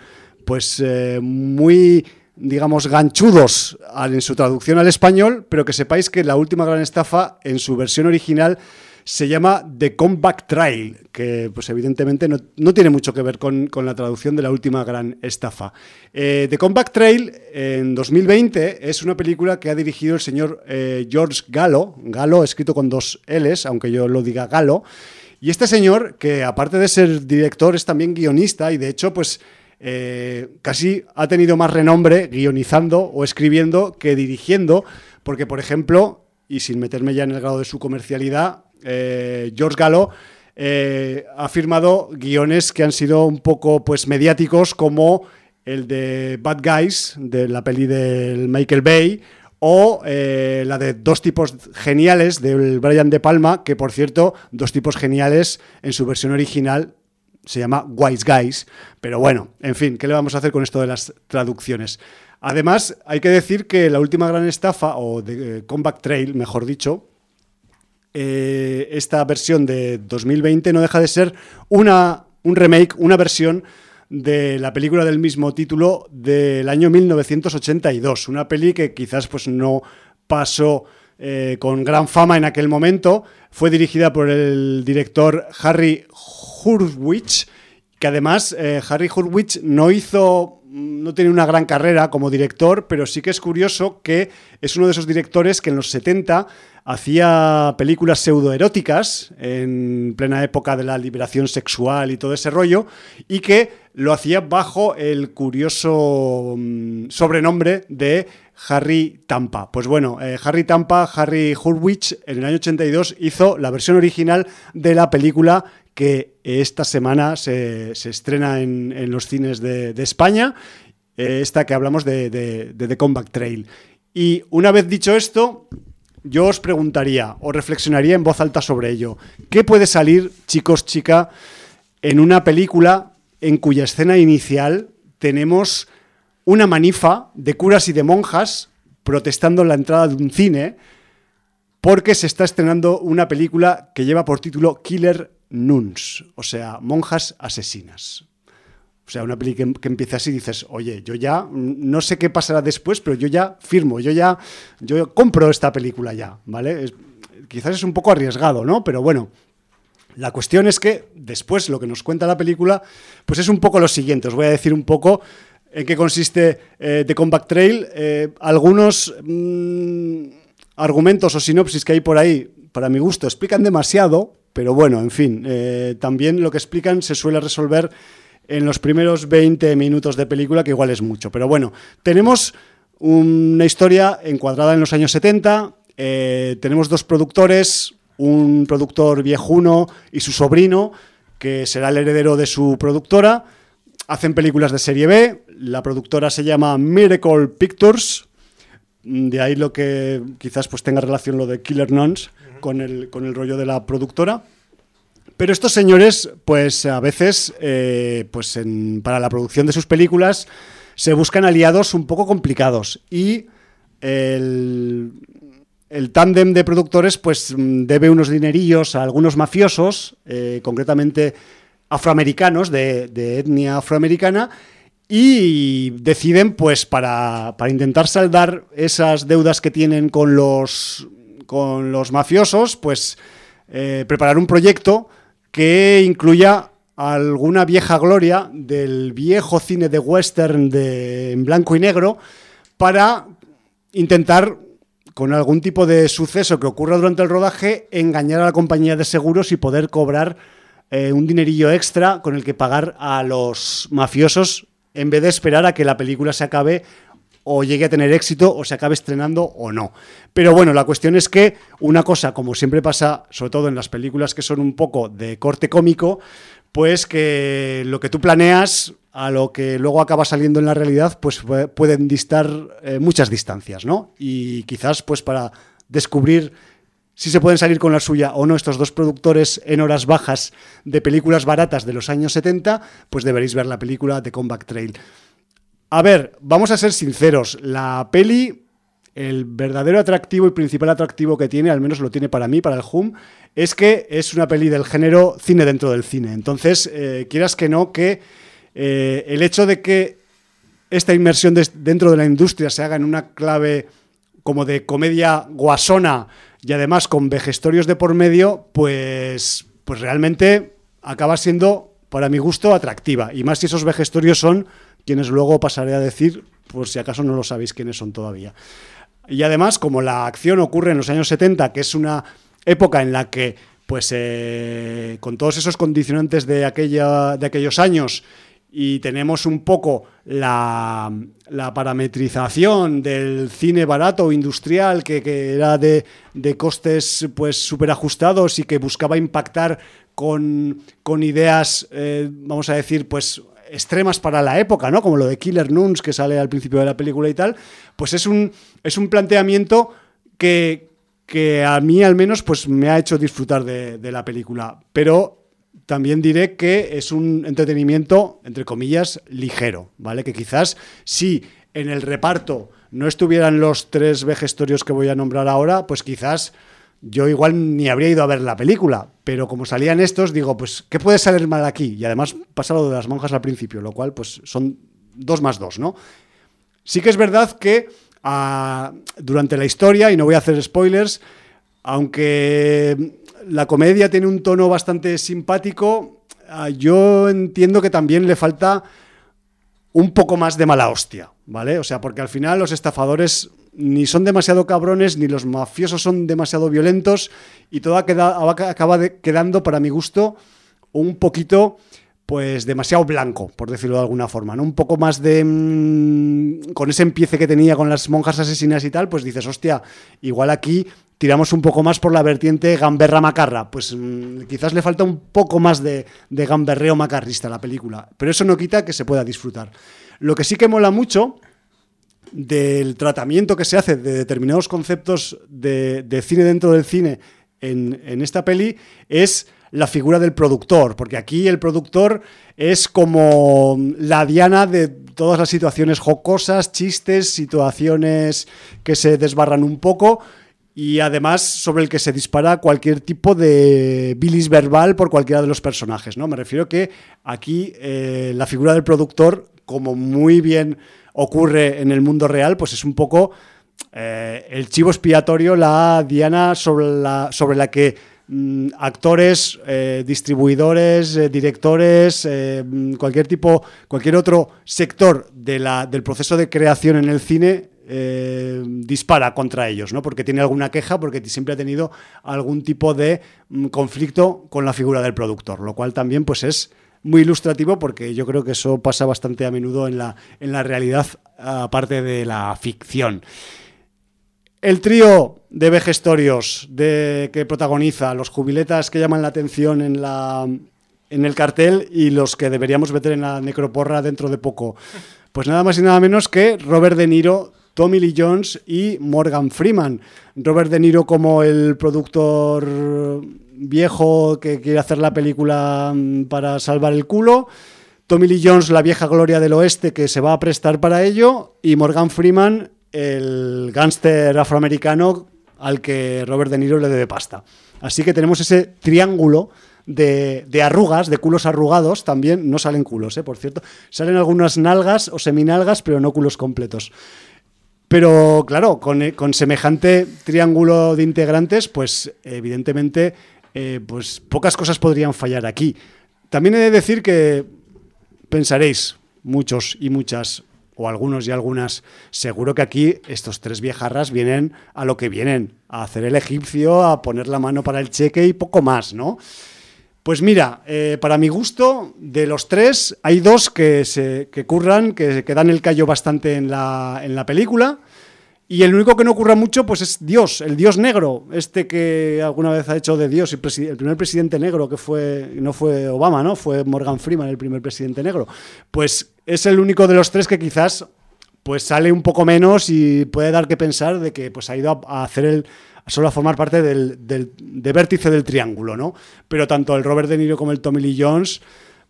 pues eh, muy digamos, ganchudos en su traducción al español, pero que sepáis que la última gran estafa en su versión original se llama The Comeback Trail, que pues evidentemente no, tiene mucho que ver con, la traducción de la última gran estafa. Eh, The Comeback Trail en 2020 es una película que ha dirigido el señor eh, George Gallo, Gallo escrito con dos L's, aunque yo lo diga Gallo, y este señor, que aparte de ser director, es también guionista y de hecho, pues eh, casi ha tenido más renombre guionizando o escribiendo que dirigiendo, porque por ejemplo, y sin meterme ya en el grado de su comercialidad, eh, George Gallo eh, ha firmado guiones que han sido un poco pues mediáticos como el de Bad Guys, de la peli del Michael Bay, o eh, la de Dos tipos geniales del Brian De Palma, que por cierto, Dos tipos geniales en su versión original se llama Wise Guys, pero bueno, en fin, ¿qué le vamos a hacer con esto de las traducciones? Además, hay que decir que la última gran estafa, o de Comeback Trail, mejor dicho, eh, esta versión de 2020 no deja de ser una, un remake, una versión de la película del mismo título del año 1982. Una peli que quizás pues, no pasó eh, con gran fama en aquel momento. Fue dirigida por el director Harry Hurwitz, que además eh, Harry Hurwitz no hizo no tiene una gran carrera como director, pero sí que es curioso que es uno de esos directores que en los 70 hacía películas pseudoeróticas en plena época de la liberación sexual y todo ese rollo, y que lo hacía bajo el curioso mm, sobrenombre de Harry Tampa. Pues bueno, eh, Harry Tampa, Harry Hurwitz, en el año 82 hizo la versión original de la película que esta semana se, estrena en, los cines de, España, eh, esta que hablamos de, The Comeback Trail. Y una vez dicho esto, yo os preguntaría o reflexionaría en voz alta sobre ello. ¿Qué puede salir, chicos, chica, en una película en cuya escena inicial tenemos una manifa de curas y de monjas protestando en la entrada de un cine porque se está estrenando una película que lleva por título Killer Nuns, o sea, monjas asesinas. O sea, una película que, empieza así y dices, oye, yo ya no sé qué pasará después, pero yo ya firmo, yo ya yo compro esta película ya, ¿vale? quizás es un poco arriesgado, ¿no? Pero bueno, la cuestión es que después lo que nos cuenta la película, pues es un poco lo siguiente. Os voy a decir un poco en qué consiste eh, The Comeback Trail. Eh, algunos mm, argumentos o sinopsis que hay por ahí, para mi gusto, explican demasiado, pero bueno, en fin, eh, también lo que explican se suele resolver en los primeros 20 minutos de película, que igual es mucho. Pero bueno, tenemos una historia encuadrada en los años 70, eh, tenemos dos productores, un productor viejuno y su sobrino, que será el heredero de su productora. Hacen películas de serie B, la productora se llama Miracle Pictures, de ahí lo que quizás pues tenga relación lo de Killer Nuns con el, con el rollo de la productora. Pero estos señores, pues a veces, eh, pues para la producción de sus películas, se buscan aliados un poco complicados. Y el, el tándem de productores, pues debe unos dinerillos a algunos mafiosos, eh, concretamente afroamericanos, de, de, etnia afroamericana, y deciden, pues, para, para intentar saldar esas deudas que tienen con los, con los mafiosos, pues eh, preparar un proyecto que incluya alguna vieja gloria del viejo cine de western de, en blanco y negro para intentar, con algún tipo de suceso que ocurra durante el rodaje, engañar a la compañía de seguros y poder cobrar eh, un dinerillo extra con el que pagar a los mafiosos en vez de esperar a que la película se acabe o llegue a tener éxito o se acabe estrenando o no. Pero bueno, la cuestión es que una cosa, como siempre pasa, sobre todo en las películas que son un poco de corte cómico, pues que lo que tú planeas a lo que luego acaba saliendo en la realidad, pues pueden distar eh, muchas distancias, ¿no? Y quizás pues para descubrir si se pueden salir con la suya o no estos dos productores en horas bajas de películas baratas de los años 70, pues deberéis ver la película de Comeback Trail. A ver, vamos a ser sinceros. La peli, el verdadero atractivo y principal atractivo que tiene, al menos lo tiene para mí, para el Hum, es que es una peli del género cine dentro del cine. Entonces, eh, quieras que no, que eh, el hecho de que esta inmersión dentro de la industria se haga en una clave como de comedia guasona y además con vejestorios de por medio, pues, pues realmente acaba siendo, para mi gusto, atractiva. Y más si esos vejestorios son quienes luego pasaré a decir, por si acaso no lo sabéis quiénes son todavía. Y además, como la acción ocurre en los años 70, que es una época en la que, pues, eh, con todos esos condicionantes de, aquella, de aquellos años, y tenemos un poco la, parametrización del cine barato industrial que, era de, costes pues súper ajustados y que buscaba impactar con, ideas, eh, vamos a decir, pues extremas para la época, ¿no? Como lo de Killer Nuns que sale al principio de la película y tal, pues es un, es un planteamiento que, que a mí al menos pues me ha hecho disfrutar de, de la película. Pero también diré que es un entretenimiento, entre comillas, ligero, ¿vale? Que quizás si en el reparto no estuvieran los tres vejestorios que voy a nombrar ahora, pues quizás yo igual ni habría ido a ver la película, pero como salían estos, digo, pues, ¿qué puede salir mal aquí? Y además pasa lo de las monjas al principio, lo cual, pues, son dos más dos, ¿no? Sí que es verdad que ah, durante la historia, y no voy a hacer spoilers, aunque la comedia tiene un tono bastante simpático. Ah, yo entiendo que también le falta un poco más de mala hostia, ¿vale? O sea, porque al final los estafadores ni son demasiado cabrones, ni los mafiosos son demasiado violentos, y todo acaba quedando, para mi gusto, un poquito pues demasiado blanco, por decirlo de alguna forma, ¿no? Un poco más de... Mm, con ese empiece que tenía con las monjas asesinas y tal, pues dices, hostia, igual aquí tiramos un poco más por la vertiente gamberra macarra. Pues mm, quizás le falta un poco más de, gamberreo macarrista a la película, pero eso no quita que se pueda disfrutar. Lo que sí que mola mucho del tratamiento que se hace de determinados conceptos de, cine dentro del cine en, en esta peli es la figura del productor, porque aquí el productor es como la diana de todas las situaciones jocosas, chistes, situaciones que se desbarran un poco, y además sobre el que se dispara cualquier tipo de bilis verbal por cualquiera de los personajes. ¿no? Me refiero que aquí eh, la figura del productor, como muy bien ocurre en el mundo real, pues es un poco eh, el chivo expiatorio, la diana sobre la, sobre la que actores, eh, distribuidores, directores, cualquier tipo, cualquier otro sector del proceso de creación en el cine eh, dispara contra ellos, ¿no? Porque tiene alguna queja, porque siempre ha tenido algún tipo de mm, conflicto con la figura del productor, lo cual también pues es muy ilustrativo porque yo creo que eso pasa bastante a menudo en la, en la realidad, aparte de la ficción. El trío de vejestorios de, que protagoniza, los jubiletas que llaman la atención en, la, en el cartel y los que deberíamos meter en la necroporra dentro de poco. Pues nada más y nada menos que Robert De Niro Tommy Lee Jones y Morgan Freeman. Robert De Niro como el productor viejo que quiere hacer la película mm, para salvar el culo. Tommy Lee Jones, la vieja gloria del oeste que se va a prestar para ello. Y Morgan Freeman, el gángster afroamericano al que Robert De Niro le debe pasta. Así que tenemos ese triángulo de, arrugas, de culos arrugados, también no salen culos, ¿eh? por cierto. Salen algunas nalgas o seminalgas, pero no culos completos. Pero claro, con, con, semejante triángulo de integrantes, pues evidentemente eh, pues pocas cosas podrían fallar aquí. También he de decir que pensaréis, muchos y muchas, o algunos y algunas, seguro que aquí estos tres viejarras vienen a lo que vienen, a hacer el egipcio, a poner la mano para el cheque y poco más, ¿no? Pues mira, eh, para mi gusto, de los tres, hay dos que, se, que curran, que, que dan el callo bastante en la, en la película. Y el único que no ocurra mucho, pues es Dios, el Dios negro, este que alguna vez ha hecho de Dios, el, primer presidente negro que fue, no fue Obama, ¿no? Fue Morgan Freeman el primer presidente negro. Pues es el único de los tres que quizás pues sale un poco menos y puede dar que pensar de que pues ha ido a hacer el, solo a formar parte del, del de vértice del triángulo, ¿no? Pero tanto el Robert De Niro como el Tommy Lee Jones,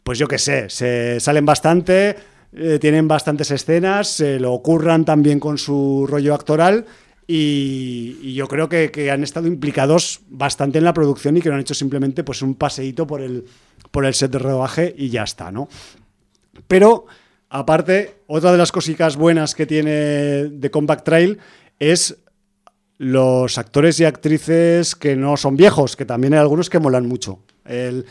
pues yo qué sé, se salen bastante, eh, tienen bastantes escenas, se lo ocurran también con su rollo actoral y, yo creo que, han estado implicados bastante en la producción y que no han hecho simplemente pues un paseíto por el, por el set de rodaje y ya está, ¿no? Pero aparte, otra de las cositas buenas que tiene The Compact Trail es los actores y actrices que no son viejos, que también hay algunos que molan mucho. El,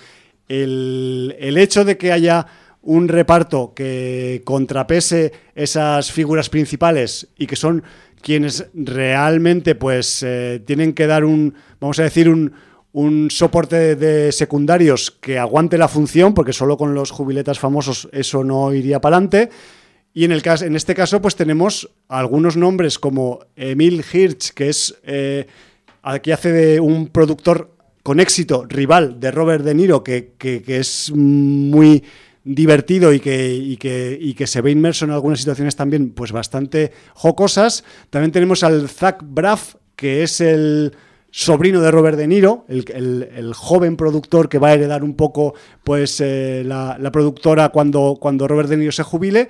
el hecho de que haya un reparto que contrapese esas figuras principales y que son quienes realmente pues eh, tienen que dar un, vamos a decir, un, un soporte de, secundarios que aguante la función, porque solo con los jubiletas famosos eso no iría para adelante. Y en, el caso, en este caso, pues tenemos algunos nombres como Emil Hirsch, que es eh, aquí hace de un productor con éxito, rival de Robert De Niro, que, que es muy divertido y que, que, que, se ve inmerso en algunas situaciones también pues bastante jocosas. También tenemos al Zach Braff, que es el sobrino de Robert De Niro, el, joven productor que va a heredar un poco pues eh, la, productora cuando, cuando Robert De Niro se jubile.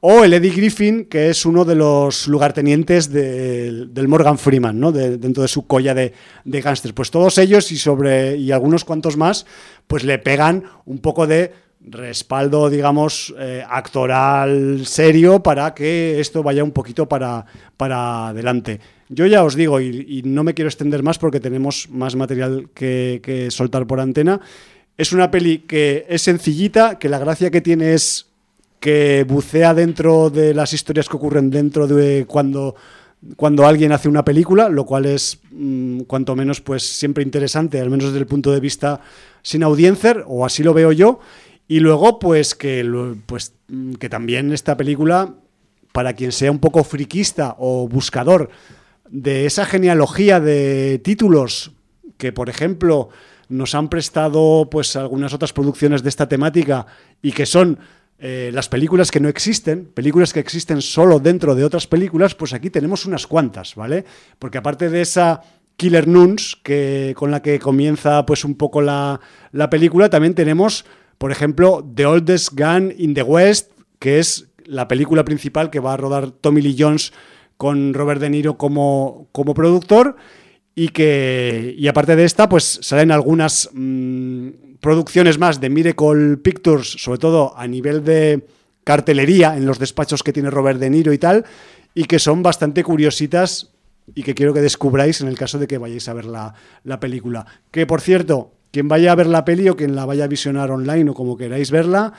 O el Eddie Griffin, que es uno de los lugartenientes del Morgan Freeman, ¿no? dentro de su colla de, de gángsters. Pues todos ellos y sobre y algunos cuantos más, pues le pegan un poco de respaldo, digamos, eh, actoral serio para que esto vaya un poquito para, para adelante. Yo ya os digo, y, no me quiero extender más porque tenemos más material que, soltar por antena, es una peli que es sencillita, que la gracia que tiene es que bucea dentro de las historias que ocurren dentro de cuando cuando alguien hace una película, lo cual es mm, cuanto menos pues siempre interesante, al menos desde el punto de vista sin audiencia, o así lo veo yo, y luego, pues que, pues que también esta película, para quien sea un poco friquista o buscador de esa genealogía de títulos que, por ejemplo, nos han prestado pues algunas otras producciones de esta temática y que son eh, las películas que no existen, películas que existen solo dentro de otras películas, pues aquí tenemos unas cuantas, ¿vale? Porque aparte de esa Killer Nuns, que, con la que comienza pues un poco la, la película, también tenemos por ejemplo, The Oldest Gun in the West, que es la película principal que va a rodar Tommy Lee Jones con Robert De Niro como, como productor y que y aparte de esta pues salen algunas mm, producciones más de Miracle Pictures, sobre todo a nivel de cartelería en los despachos que tiene Robert De Niro y tal, y que son bastante curiositas y que quiero que descubráis en el caso de que vayáis a ver la, la película. Que por cierto, quien vaya a ver la peli o quien la vaya a visionar online o como queráis verla,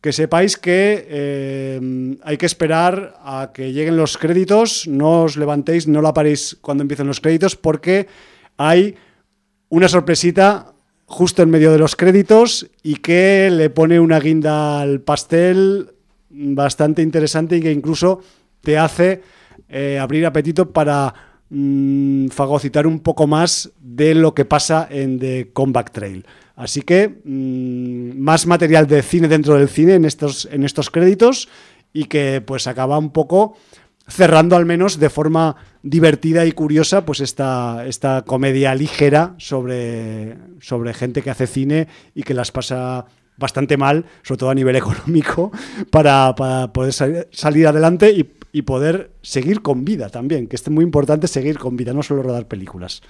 que sepáis que eh, hay que esperar a que lleguen los créditos, no os levantéis, no la paréis cuando empiecen los créditos, porque hay una sorpresita justo en medio de los créditos y que le pone una guinda al pastel bastante interesante y que incluso te hace eh, abrir apetito para mmm, fagocitar un poco más de lo que pasa en The Comeback Trail. Así que mmm, más material de cine dentro del cine en estos, en estos créditos y que pues acaba un poco cerrando al menos de forma divertida y curiosa pues esta, esta comedia ligera sobre, sobre gente que hace cine y que las pasa bastante mal, sobre todo a nivel (laughs) económico, para, para poder salir, salir adelante y y poder seguir con vida también, que es muy importante seguir con vida, no solo rodar películas.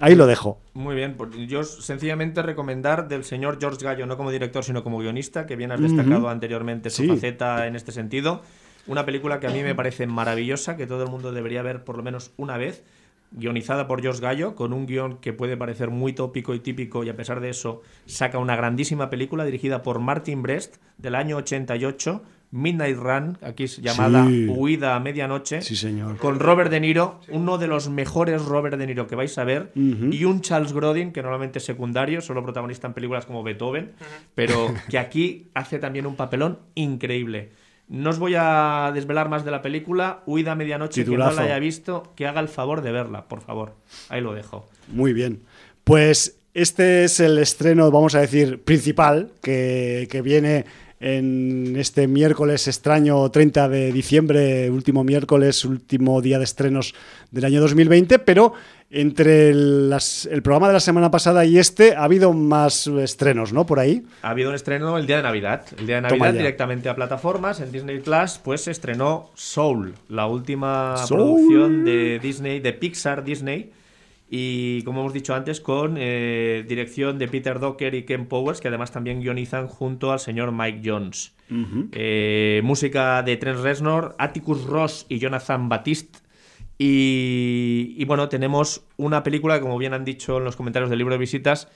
Ahí lo dejo. Muy bien, pues yo sencillamente recomendar del señor George Gallo, no como director, sino como guionista, que bien has destacado anteriormente su faceta en este sentido. Una película que a mí me parece maravillosa, que todo el mundo debería ver por lo menos una vez, guionizada por George Gallo, con un guion que puede parecer muy tópico y típico, y a pesar de eso saca una grandísima película dirigida por Martin Brest del año 88 Midnight Run, aquí es llamada Huida a Medianoche, sí, señor. con Robert De Niro, uno de los mejores Robert De Niro que vais a ver, y un Charles Grodin, que normalmente es secundario, solo protagonista en películas como Beethoven, pero que aquí hace también un papelón increíble. No os voy a desvelar más de la película, Huida a Medianoche, quien no la haya visto, que haga el favor de verla, por favor. Ahí lo dejo. Muy bien. Pues este es el estreno, vamos a decir, principal, que, que viene en este miércoles extraño 30 de diciembre, último miércoles, último día de estrenos del año 2020, pero entre el, programa de la semana pasada y este ha habido más estrenos, ¿no? Por ahí. Ha habido un estreno el día de Navidad. El día de Navidad directamente a plataformas. En Disney Plus, pues se estrenó Soul, la última producción de Disney, de Pixar Disney y como hemos dicho antes, con eh, dirección de Peter Docker y Ken Powers, que además también guionizan junto al señor Mike Jones. Eh, música de Trent Reznor, Atticus Ross y Jonathan Batiste. Y, bueno, tenemos una película que, como bien han dicho en los comentarios del libro de visitas,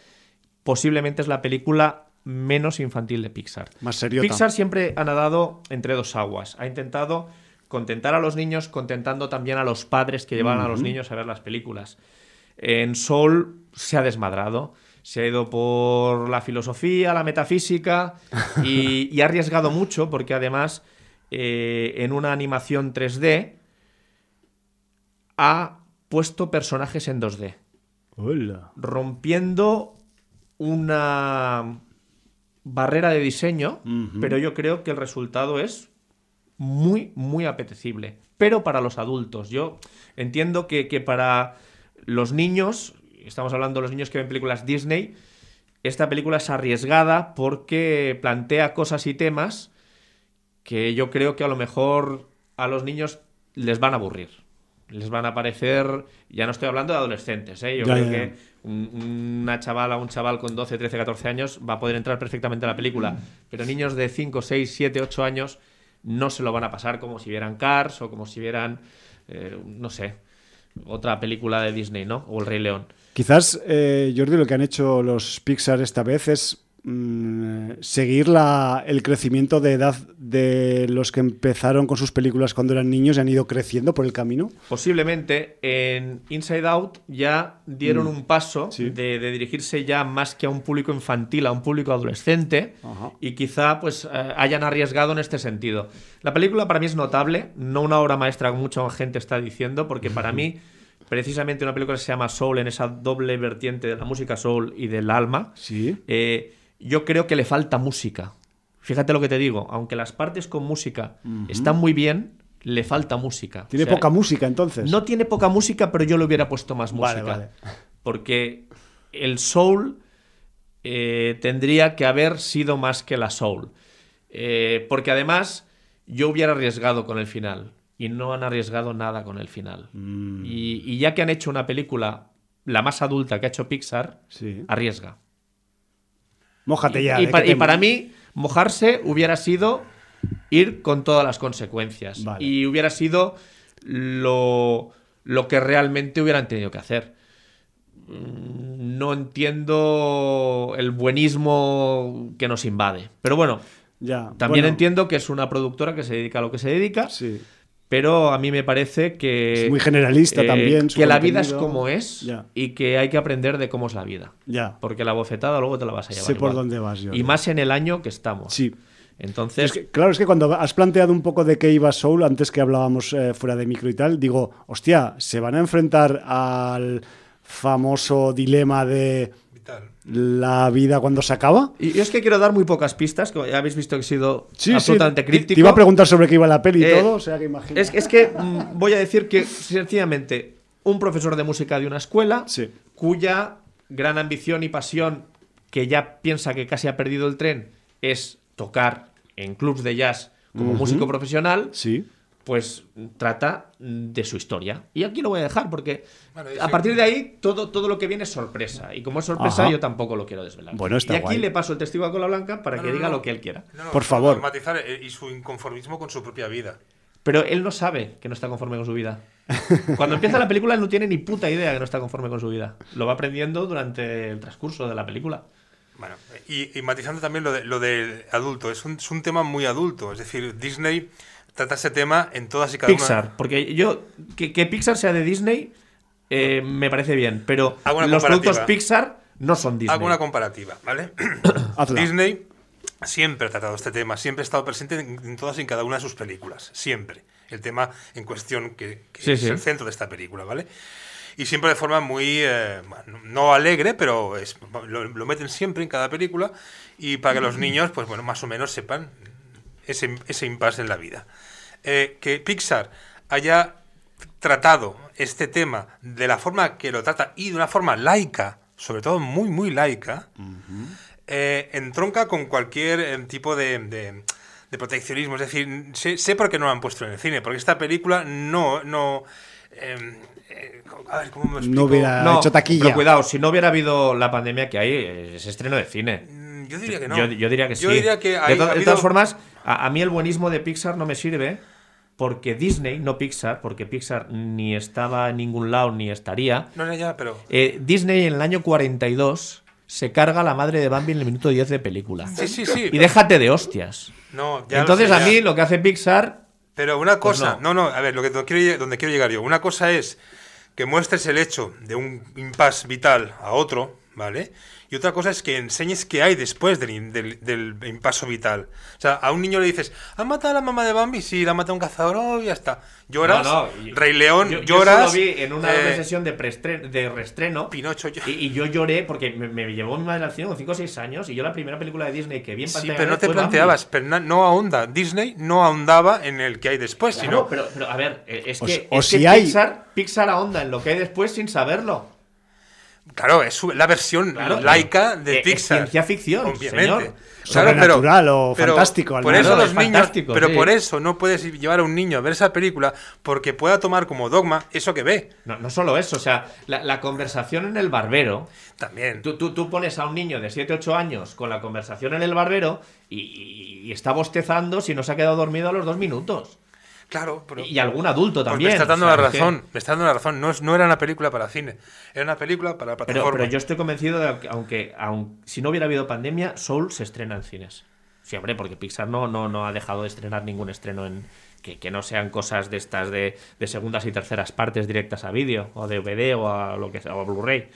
posiblemente es la película menos infantil de Pixar. Más serio. Pixar siempre ha nadado entre dos aguas. Ha intentado contentar a los niños, contentando también a los padres que llevan a los niños a ver las películas. En Soul se ha desmadrado, se ha ido por la filosofía, la metafísica (laughs) y, ha arriesgado mucho porque además eh, en una animación 3D ha puesto personajes en 2D. Rompiendo una barrera de diseño, pero yo creo que el resultado es muy, muy apetecible. Pero para los adultos. Yo entiendo que, que para los niños, estamos hablando de los niños que ven películas Disney, esta película es arriesgada porque plantea cosas y temas que yo creo que a lo mejor a los niños les van a aburrir. Les van a parecer, ya no estoy hablando de adolescentes, ¿eh? yo creo que una chavala, un chaval con 12, 13, 14 años va a poder entrar perfectamente a la película, pero niños de 5, 6, 7, 8 años no se lo van a pasar como si vieran Cars o como si vieran, eh, no sé, otra película de Disney, ¿no? O El Rey León. Quizás, eh, Jordi, lo que han hecho los Pixar esta vez es seguir la, el crecimiento de edad de los que empezaron con sus películas cuando eran niños y han ido creciendo por el camino. Posiblemente en Inside Out ya dieron mm. un paso de, dirigirse ya más que a un público infantil, a un público adolescente y quizá pues eh, hayan arriesgado en este sentido. La película para mí es notable, no una obra maestra como mucha gente está diciendo, porque para mí (laughs) precisamente una película que se llama Soul, en esa doble vertiente de la música soul y del alma, sí. Eh, yo creo que le falta música. Fíjate lo que te digo, aunque las partes con música están muy bien, le falta música. ¿Tiene poca música entonces? No tiene poca música, pero yo le hubiera puesto más música. Porque el soul eh, tendría que haber sido más que la soul. Eh, porque además yo hubiera arriesgado con el final y no han arriesgado nada con el final. Mm. Y, ya que han hecho una película, la más adulta que ha hecho Pixar, arriesga. Mójate ya. Y, para mí, mojarse hubiera sido ir con todas las consecuencias. Y hubiera sido lo, lo que realmente hubieran tenido que hacer. Mm, no entiendo el buenismo que nos invade. Pero bueno, ya. también entiendo que es una productora que se dedica a lo que se dedica. Sí pero a mí me parece que... Es muy generalista eh, también. Que la vida es como es y que hay que aprender de cómo es la vida. Ya. Porque la bofetada luego te la vas a llevar. Sé por dónde vas yo. Y más en el año que estamos. Sí. Entonces... claro, es que cuando has planteado un poco de qué iba Soul, antes que hablábamos eh, fuera de micro y tal, digo, hostia, se van a enfrentar al famoso dilema de la vida cuando se acaba. Y es que quiero dar muy pocas pistas, que ya habéis visto que he sido absolutamente crítico. Te iba a preguntar sobre qué iba la peli y eh, todo, o sea que imagino. Es, que mm, voy a decir que, sencillamente, un profesor de música de una escuela, cuya gran ambición y pasión, que ya piensa que casi ha perdido el tren, es tocar en clubs de jazz como músico profesional. Sí pues trata de su historia. Y aquí lo voy a dejar porque a partir de ahí todo, todo lo que viene es sorpresa. Y como es sorpresa, yo tampoco lo quiero desvelar. Bueno, y aquí le paso el testigo a Cola Blanca para que diga lo que él quiera. Por favor. Matizar eh, y su inconformismo con su propia vida. Pero él no sabe que no está conforme con su vida. Cuando empieza la película, él no tiene ni puta idea que no está conforme con su vida. Lo va aprendiendo durante el transcurso de la película. Bueno, y, matizando también lo, de, lo del adulto, es un, es un tema muy adulto. Es decir, Disney trata ese tema en todas y cada Pixar, porque yo, que, Pixar sea de Disney eh, me parece bien, pero los productos Pixar no son Disney. Hago una comparativa, ¿vale? (coughs) Disney siempre ha tratado este tema, siempre ha estado presente en, todas y en cada una de sus películas, siempre. El tema en cuestión que, es el centro de esta película, ¿vale? Y siempre de forma muy, eh, no alegre, pero es, lo, lo, meten siempre en cada película y para que los niños, pues bueno, más o menos sepan ese, ese impasse en la vida. Eh, que Pixar haya tratado este tema de la forma que lo trata y de una forma laica, sobre todo muy, muy laica, eh, entronca con cualquier eh, tipo de, de, proteccionismo. Es decir, sé, por qué no lo han puesto en el cine, porque esta película no, no, em, eh, a ver, ¿cómo me no hubiera hecho taquilla. Pero cuidado, si no hubiera habido la pandemia que hay, es estreno de cine. Yo diría que no. Yo, diría que sí. de, todas formas, a, mí el buenismo de Pixar no me sirve porque Disney, no Pixar, porque Pixar ni estaba en ningún lado ni estaría. No, no, ya, pero. Eh, Disney en el año 42 se carga la madre de Bambi en el minuto 10 de película. Sí, sí, sí. Y déjate de hostias. No, ya Entonces a mí lo que hace Pixar. Pero una pues cosa, no. no. a ver, lo que quiero, donde quiero llegar yo. Una cosa es que muestres el hecho de un impasse vital a otro, ¿vale? Y otra cosa es que enseñes qué hay después del, del, impaso vital. O sea, a un niño le dices, ¿ha matado a la mamá de Bambi? Sí, la ha matado un cazador, oh, ya está. Lloras, Rey León, lloras. Yo lo vi en una eh, sesión de, de reestreno. Pinocho. Y, y, yo lloré porque me, llevó mi madre al cine con 5 o 6 años y yo la primera película de Disney que vi en Sí, pero no te planteabas, pero no, ahonda. Disney no ahondaba en el que hay después, sino... Pero, pero, a ver, eh, es que, es que Pixar, Pixar ahonda en lo que hay después sin saberlo. Claro, es la versión laica de Pixar. Es ciencia ficción, obviamente. Sobrenatural o fantástico. por eso los niños, pero por eso no puedes llevar a un niño a ver esa película porque pueda tomar como dogma eso que ve. No, no solo eso, o sea, la, conversación en el barbero. También. Tú, tú, tú, pones a un niño de 7, 8 años con la conversación en el barbero y, y está bostezando si no se ha quedado dormido a los dos minutos. Claro, y algún adulto también. me está dando la razón, me está dando la razón. No, es, no era una película para cine, era una película para plataforma. Pero, yo estoy convencido de que, aunque, si no hubiera habido pandemia, Soul se estrena en cines. Sí, hombre, porque Pixar no, no, no ha dejado de estrenar ningún estreno en que, no sean cosas de estas de, segundas y terceras partes directas a vídeo, o de DVD o a lo que sea, o a Blu-ray.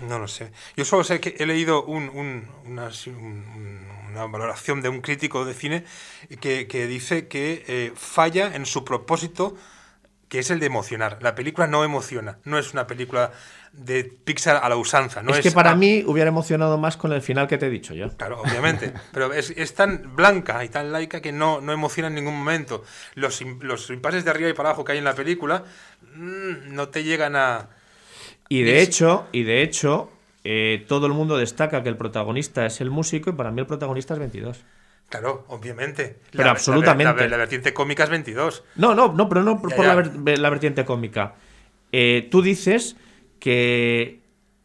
No lo sé. Yo solo sé que he leído un, un, una, una valoración de un crítico de cine que, dice que eh, falla en su propósito, que es el de emocionar. La película no emociona, no es una película de Pixar a la usanza. No es, que para mí hubiera emocionado más con el final que te he dicho yo. Claro, obviamente. (laughs) pero es, tan blanca y tan laica que no, no emociona en ningún momento. Los, los impases de arriba y para abajo que hay en la película mm, no te llegan a... Y de hecho, y de hecho, eh, todo el mundo destaca que el protagonista es el músico y para mí el protagonista es 22. Claro, obviamente. Pero absolutamente. La, vertiente cómica es 22. No, no, no, pero no por, La, vertiente cómica. Eh, tú dices que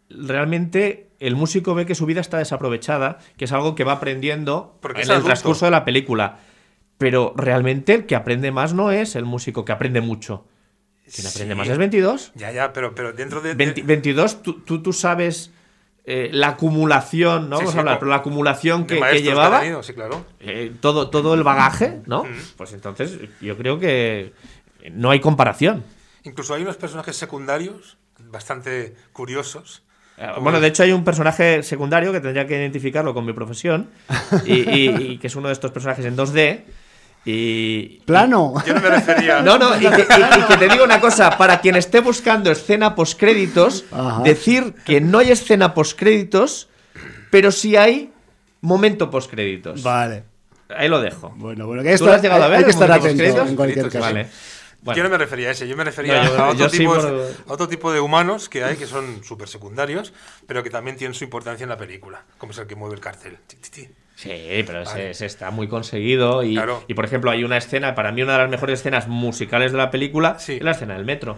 realmente el músico ve que su vida está desaprovechada, que es algo que va aprendiendo en el transcurso de la película. Pero realmente el que aprende más no es el músico que aprende mucho. Quien aprende más es 22. Ya, ya, pero, pero dentro de. 22, tú, tú sabes eh, la acumulación, ¿no? Vamos a hablar, pero la acumulación que, llevaba. Eh, todo, todo el bagaje, ¿no? Pues entonces yo creo que no hay comparación. Incluso hay unos personajes secundarios bastante curiosos. Eh, bueno, de hecho hay un personaje secundario que tendría que identificarlo con mi profesión y que es uno de estos personajes en 2D y, Plano. Yo no me refería. No, no, y que, te digo una cosa: para quien esté buscando escena postcréditos, decir que no hay escena postcréditos, pero sí hay momento postcréditos. Vale. Ahí lo dejo. Bueno, bueno, que esto, has llegado a ver hay que estar atento en cualquier caso. Vale. Yo no me refería a ese, yo me refería a, otro tipo, a, otro tipo, de humanos que hay que son súper secundarios, pero que también tienen su importancia en la película, como es el que mueve el cartel. Sí, pero ese, está muy conseguido. Y, y, por ejemplo, hay una escena, para mí una de las mejores escenas musicales de la película, es la escena del metro.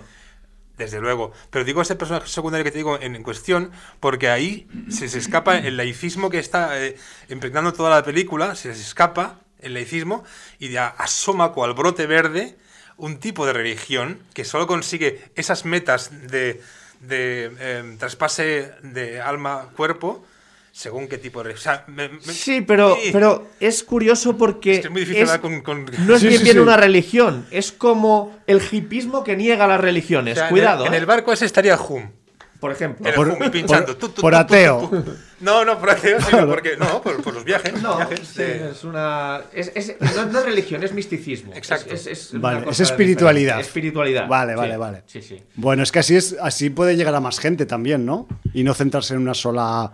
Desde luego. Pero digo ese personaje secundario que te digo en, cuestión, porque ahí se, se escapa el laicismo que está eh, impregnando toda la película, se les escapa el laicismo y ya asoma cual brote verde un tipo de religión que solo consigue esas metas de, de eh, traspase de alma-cuerpo según qué tipo de... sí, pero, pero es curioso porque... Es muy difícil con, No es bien, bien una religión, es como el hipismo que niega las religiones. Cuidado. En el, ¿eh? barco ese estaría Hum. Por ejemplo. por, pinchando. por ateo. No, no, por ateo, sino porque. No, por, los viajes. No, viajes es una. Es, es, no, es religión, es misticismo. Exacto. Es, vale, es espiritualidad. Espiritualidad. Vale, vale, vale. Sí, sí. Bueno, es que así, es, así puede llegar a más gente también, ¿no? Y no centrarse en una sola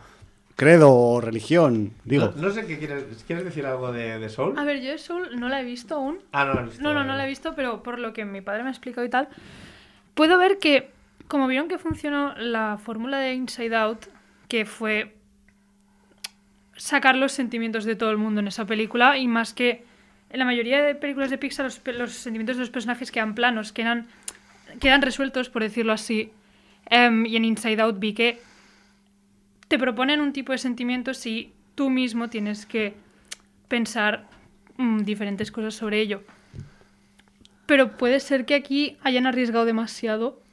credo o religión, digo. No, sé qué quieres, ¿quieres decir algo de, de, Soul. A ver, yo de Soul no la he visto aún. Ah, no la he visto. No, no, no la he visto, pero por lo que mi padre me ha explicado y tal, puedo ver que, como vieron que funcionó la fórmula de Inside Out, que fue sacar los sentimientos de todo el mundo en esa película, y más que en la mayoría de películas de Pixar los, los sentimientos de los personajes quedan planos, quedan quedan resueltos, por decirlo así. Em, y en Inside Out vi que te proponen un tipo de sentimientos y tú mismo tienes que pensar mm, diferentes cosas sobre ello. Pero puede ser que aquí hayan arriesgado demasiado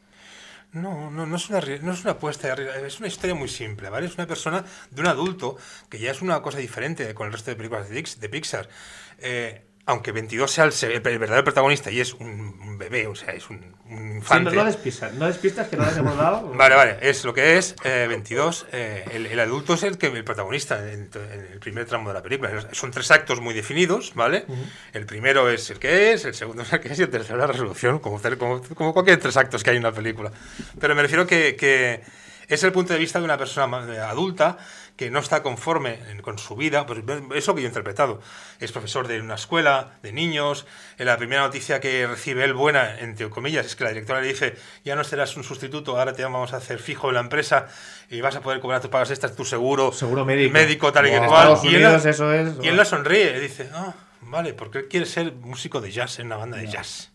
no, no, no es, una, no es una apuesta, es una historia muy simple, ¿vale? Es una persona de un adulto, que ya es una cosa diferente con el resto de películas de, Pixar. Eh, aunque 22 sea el, verdadero protagonista y es un, bebé, o sea, es un, infante. Sí, no, despistas, no despistas que no les hemos dado. (laughs) Vale, vale, es lo que es 22. Eh, eh, el, adulto es el, que, el protagonista en, el primer tramo de la película. Son tres actos muy definidos, ¿vale? El primero es el que es, el segundo es el que es y el tercero la resolución, como, como, como cualquier tres actos que hay en una película. Pero me refiero que, que es el punto de vista de una persona adulta que no está conforme con su vida, pues es lo que yo he interpretado. Es profesor de una escuela de niños. En la primera noticia que recibe él buena, entre comillas, es que la directora le dice, ya no serás un sustituto, ahora te vamos a hacer fijo en la empresa y vas a poder cobrar tus pagas extras, tu seguro, seguro médico, médico tal y cual. Y, él, eso es, y él la sonríe y dice, ah, vale, porque él quiere ser músico de jazz en una banda de jazz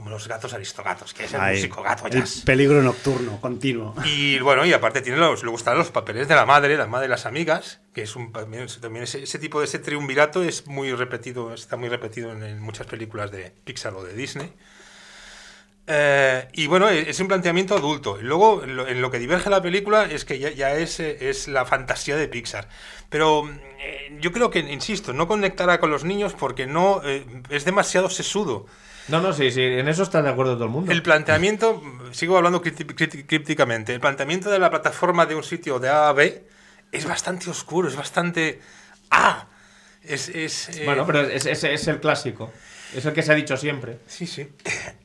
como los gatos aristogatos, que es el músico gato jazz. peligro nocturno, continuo. Y bueno, y aparte tiene los, le gustan los papeles de la madre, la madre de las amigas, que es un también, ese, tipo de ese triunvirato es muy repetido, está muy repetido en, muchas películas de Pixar o de Disney. Eh, y bueno, es un planteamiento adulto. Luego, en lo que diverge la película es que ya, es, es, la fantasía de Pixar. Pero eh, yo creo que, insisto, no conectará con los niños porque no eh, es demasiado sesudo. No, no, sí, sí, en eso está de acuerdo todo el mundo. El planteamiento, sigo hablando crípticamente, el planteamiento de la plataforma de un sitio de A a B es bastante oscuro, es bastante... ¡Ah! Es, eh, Bueno, pero es, es, el clásico. Es el que se ha dicho siempre. Sí, sí.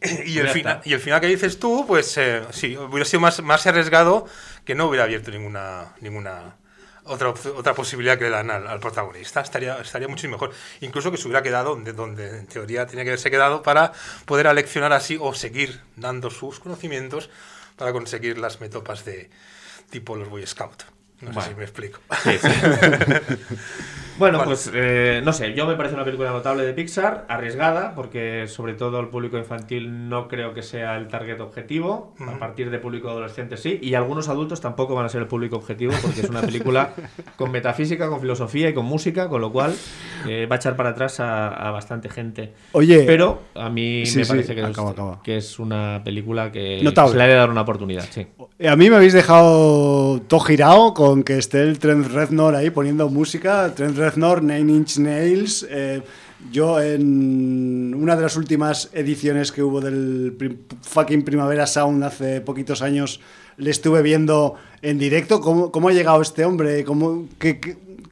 (laughs) y, el final, y el final que dices tú, pues eh, sí, hubiera sido más, más arriesgado que no hubiera abierto ninguna, ninguna otra, otra posibilidad que le dan al, protagonista. Estaría, estaría mucho mejor. Incluso que se hubiera quedado donde, donde en teoría tenía que haberse quedado para poder aleccionar así o seguir dando sus conocimientos para conseguir las metopas de tipo los Boy Scout. No sé si me explico. (laughs) Bueno, pues eh, no sé, yo me parece una película notable de Pixar, arriesgada, porque sobre todo el público infantil no creo que sea el target objetivo, a partir de público adolescente sí, y algunos adultos tampoco van a ser el público objetivo, porque es una película (laughs) con metafísica, con filosofía y con música, con lo cual eh, va a echar para atrás a, bastante gente. Oye, pero a mí me parece que, es, que, es, una película que se le ha de dar una oportunidad. Sí. A mí me habéis dejado todo girado con que esté el Trent Reznor ahí poniendo música. Trent Reznor, Nine Inch Nails. Eh, yo en una de las últimas ediciones que hubo del fucking Primavera Sound hace poquitos años le estuve viendo en directo. ¿Cómo, ha llegado este hombre? ¿Cómo,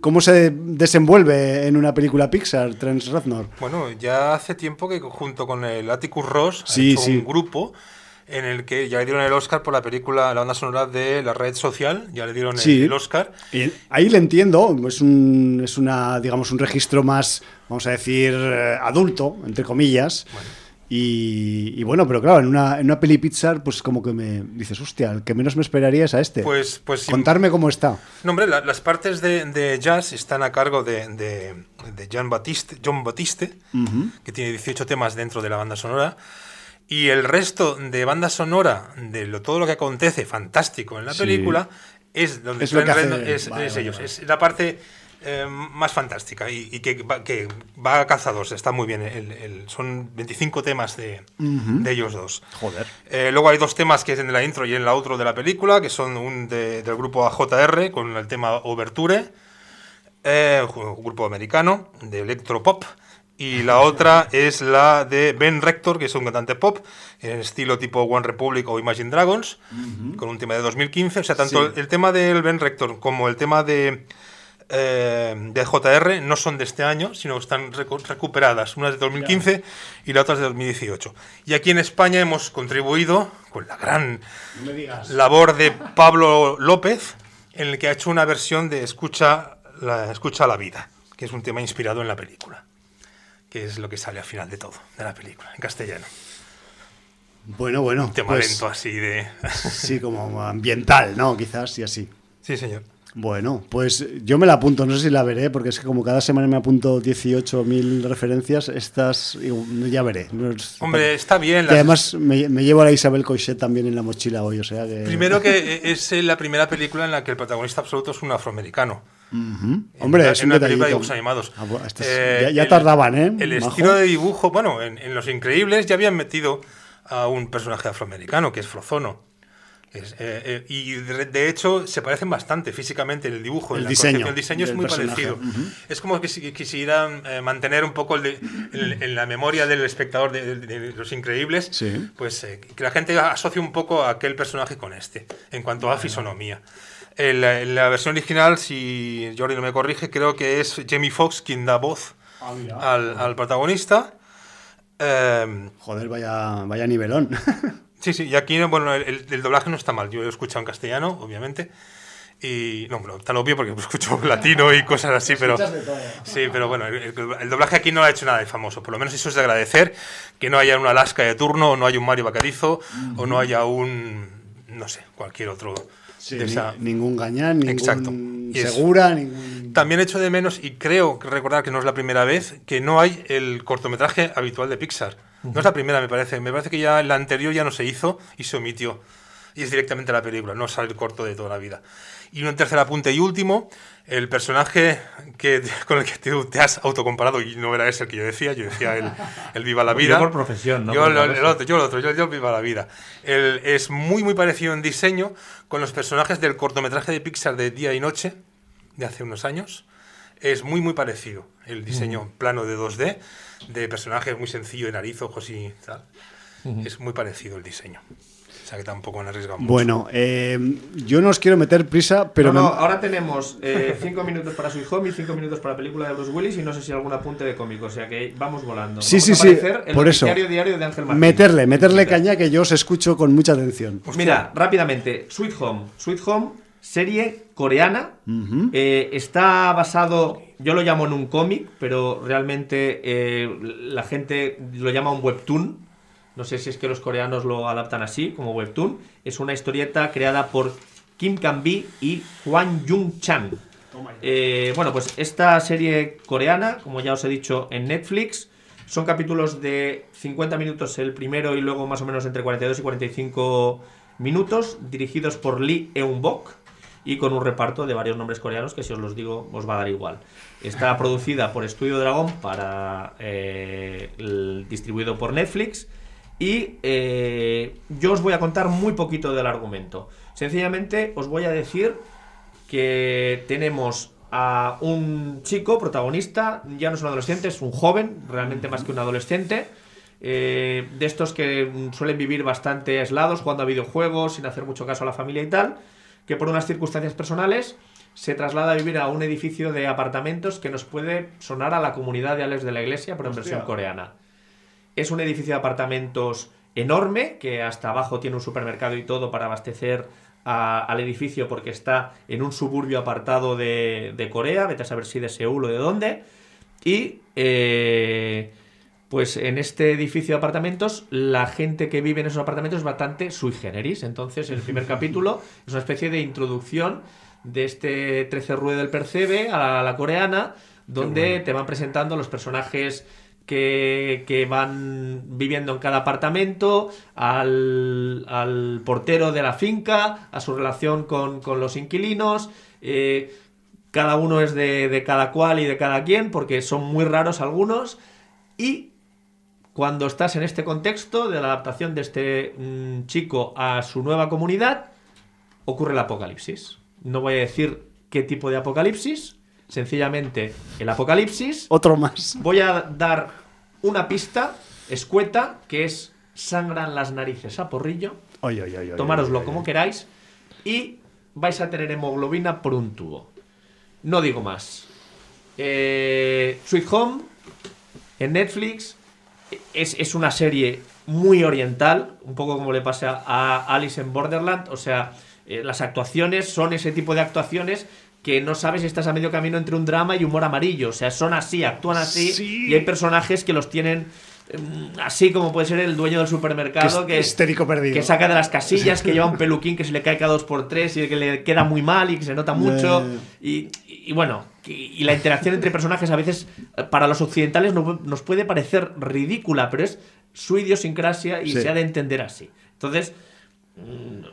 ¿Cómo se desenvuelve en una película Pixar, Trent Reznor? Bueno, ya hace tiempo que junto con el Atticus Ross ha hecho un grupo en el que ya le dieron el Oscar por la película La banda sonora de la red social, ya le dieron el, Oscar. Y ahí le entiendo, es un, es una, digamos, un registro más, vamos a decir, eh, adulto, entre comillas. Y, bueno, pero claro, en una, en una peli Pixar, pues como que me dices, hostia, el que menos me esperaría es a este. Pues, pues Contarme cómo está. No, hombre, las partes de, jazz están a cargo de, de, John Batiste, John Batiste que tiene 18 temas dentro de la banda sonora. Y el resto de banda sonora de lo, todo lo que acontece fantástico en la película es donde es, es, ellos. Es la parte eh, más fantástica y, que, va, que, va a calzados. Está muy bien. El, son 25 temas de, de, ellos dos. Joder. Eh, luego hay dos temas que es en la intro y en la outro de la película, que son un del grupo AJR con el tema Overture, eh, un grupo americano de electropop. Y la otra es la de Ben Rector, que es un cantante pop, en estilo tipo One Republic o Imagine Dragons, con un tema de 2015. O sea, tanto el tema del Ben Rector como el tema de, eh, de JR no son de este año, sino están recuperadas. Una es de 2015 y la otra es de 2018. Y aquí en España hemos contribuido con la gran labor de Pablo López, en el que ha hecho una versión de Escucha la, Escucha la vida, que es un tema inspirado en la película que es lo que sale al final de todo, de la película, en castellano. Bueno, bueno. Un tema pues lento así de... (laughs) sí, como ambiental, ¿no? Quizás y así. Sí, señor. Bueno, pues yo me la apunto, no sé si la veré, porque es que como cada semana me apunto 18.000 referencias, estas ya veré. Hombre, está bien. además me, llevo a la Isabel Coixet también en la mochila hoy, o sea que... Primero que es la primera película en la que el protagonista absoluto es un afroamericano. Hombre, es una película de dibujos animados. Ah, eh, ya, tardaban, ¿eh? El estilo de dibujo, bueno, en, Los Increíbles ya habían metido a un personaje afroamericano, que es Frozono. Eh, eh, y de, hecho se parecen bastante físicamente el dibujo, el diseño. El diseño es muy parecido. Es como que si quisieran mantener un poco en, la memoria del espectador de, Los Increíbles, pues que la gente asocie un poco a aquel personaje con este, en cuanto a fisonomía. En la, versión original, si Jordi no me corrige, creo que es Jamie Foxx quien da voz ah, al, protagonista. Em, Joder, vaya, vaya nivelón. (laughs) sí, sí, y aquí bueno, el, doblaje no está mal. Yo lo he escuchado en castellano, obviamente. Y no, bueno, lo obvio porque (laughs) escucho latino y cosas así, pero. Sí, pero bueno, el, doblaje aquí no ha hecho nada de famoso. Por lo menos eso es de agradecer que no haya un Alaska de turno, o no haya un Mario Bacarizo, o no haya un. no sé, cualquier otro ningún gañán, ningún segura, ningún... También echo de menos, y creo recordar que no es la primera vez, que no hay el cortometraje habitual de Pixar. No es la primera, me parece. Me parece que ya la anterior ya no se hizo y se omitió. Y es directamente la película, no sale el corto de toda la vida. Y un tercer apunte y último, el personaje que, (laughs) con el que te, has autocomparado, y no era ese el que yo decía, yo decía el, (laughs) el Viva la Vida. Yo por profesión, ¿no? Yo, el, otro, yo el otro, yo, Viva la Vida. El, es muy, muy parecido en diseño con los personajes del cortometraje de Pixar de Día y Noche, de hace unos años. Es muy, muy parecido el diseño plano de 2D, de personajes muy sencillo, de nariz, ojos y tal. Es muy parecido el diseño que tampoco han arriesgado mucho. Bueno, eh, yo no os quiero meter prisa, pero... No, ahora tenemos 5 eh, minutos para su hijo y 5 minutos para la película de Bruce Willis y no sé si algún apunte de cómic, o sea que vamos volando. Sí, sí, sí, por eso. Diario, diario de Ángel Meterle, meterle caña que yo os escucho con mucha atención. Pues mira, rápidamente, Sweet Home. Sweet Home, serie coreana, eh, está basado, yo lo llamo en un cómic, pero realmente la gente lo llama un webtoon, no sé si es que los coreanos lo adaptan así, como webtoon. Es una historieta creada por Kim Kan-bi y Hwan Jung-chan. Eh, bueno, pues esta serie coreana, como ya os he dicho, en Netflix, son capítulos de 50 minutos el primero y luego más o menos entre 42 y 45 minutos, dirigidos por Lee Eun-bok y con un reparto de varios nombres coreanos que si os los digo os va a dar igual. Está producida por Estudio Dragón para eh, el, distribuido por Netflix y eh, yo os voy a contar muy poquito del argumento. Sencillamente os voy a decir que tenemos a un chico protagonista, ya no es un adolescente, es un joven, realmente más que un adolescente, eh, de estos que suelen vivir bastante aislados, jugando a videojuegos, sin hacer mucho caso a la familia y tal, que por unas circunstancias personales se traslada a vivir a un edificio de apartamentos que nos puede sonar a la comunidad de Alex de la Iglesia, pero en versión coreana. Es un edificio de apartamentos enorme, que hasta abajo tiene un supermercado y todo para abastecer al edificio porque está en un suburbio apartado de, Corea, vete a saber si de Seúl o de dónde. Y eh, pues en este edificio de apartamentos, la gente que vive en esos apartamentos es bastante sui generis. Entonces, el primer (laughs) capítulo es una especie de introducción de este 13 Rue del Percebe a la coreana, donde te van presentando los personajes que, van viviendo en cada apartamento, al, portero de la finca, a su relación con, los inquilinos. Eh, cada uno es de, cada cual y de cada quien, porque son muy raros algunos. Y cuando estás en este contexto de la adaptación de este mm, chico a su nueva comunidad, ocurre el apocalipsis. No voy a decir qué tipo de apocalipsis, sencillamente el apocalipsis. Otro más. Voy a dar una pista escueta que es sangran las narices a porrillo. Tomároslo como queráis y vais a tener hemoglobina por un tubo. No digo más. Eh, Sweet Home en Netflix es, es, una serie muy oriental, un poco como le pasa a Alice en Borderland. O sea, eh, las actuaciones son ese tipo de actuaciones que no sabes si estás a medio camino entre un drama y humor amarillo. O sea, son así, actúan así y hay personajes que los tienen mm, así como puede ser el dueño del supermercado Que que, es histérico perdido. que saca de las casillas, que lleva un peluquín que se le cae cada dos por tres y que le queda muy mal y que se nota mucho. Y, y- y bueno, y, y la interacción entre personajes a veces eh, para los occidentales no- nos puede parecer ridícula, pero es su idiosincrasia y Sí. se ha de entender así. Entonces,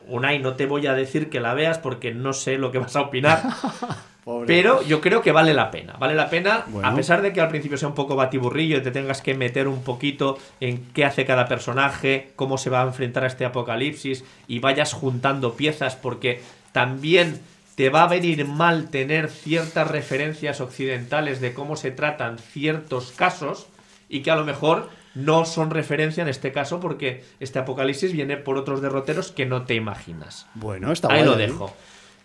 Unai, no te voy a decir que la veas porque no sé lo que vas a opinar. (laughs) Pobre. Pero yo creo que vale la pena. Vale la pena, Bueno. a pesar de que al principio sea un poco batiburrillo y te tengas que meter un poquito en qué hace cada personaje, cómo se va a enfrentar a este apocalipsis y vayas juntando piezas, porque también te va a venir mal tener ciertas referencias occidentales de cómo se tratan ciertos casos y que a lo mejor no son referencia en este caso porque este apocalipsis viene por otros derroteros que no te imaginas. Bueno, está Ahí guay, lo ¿eh? dejo.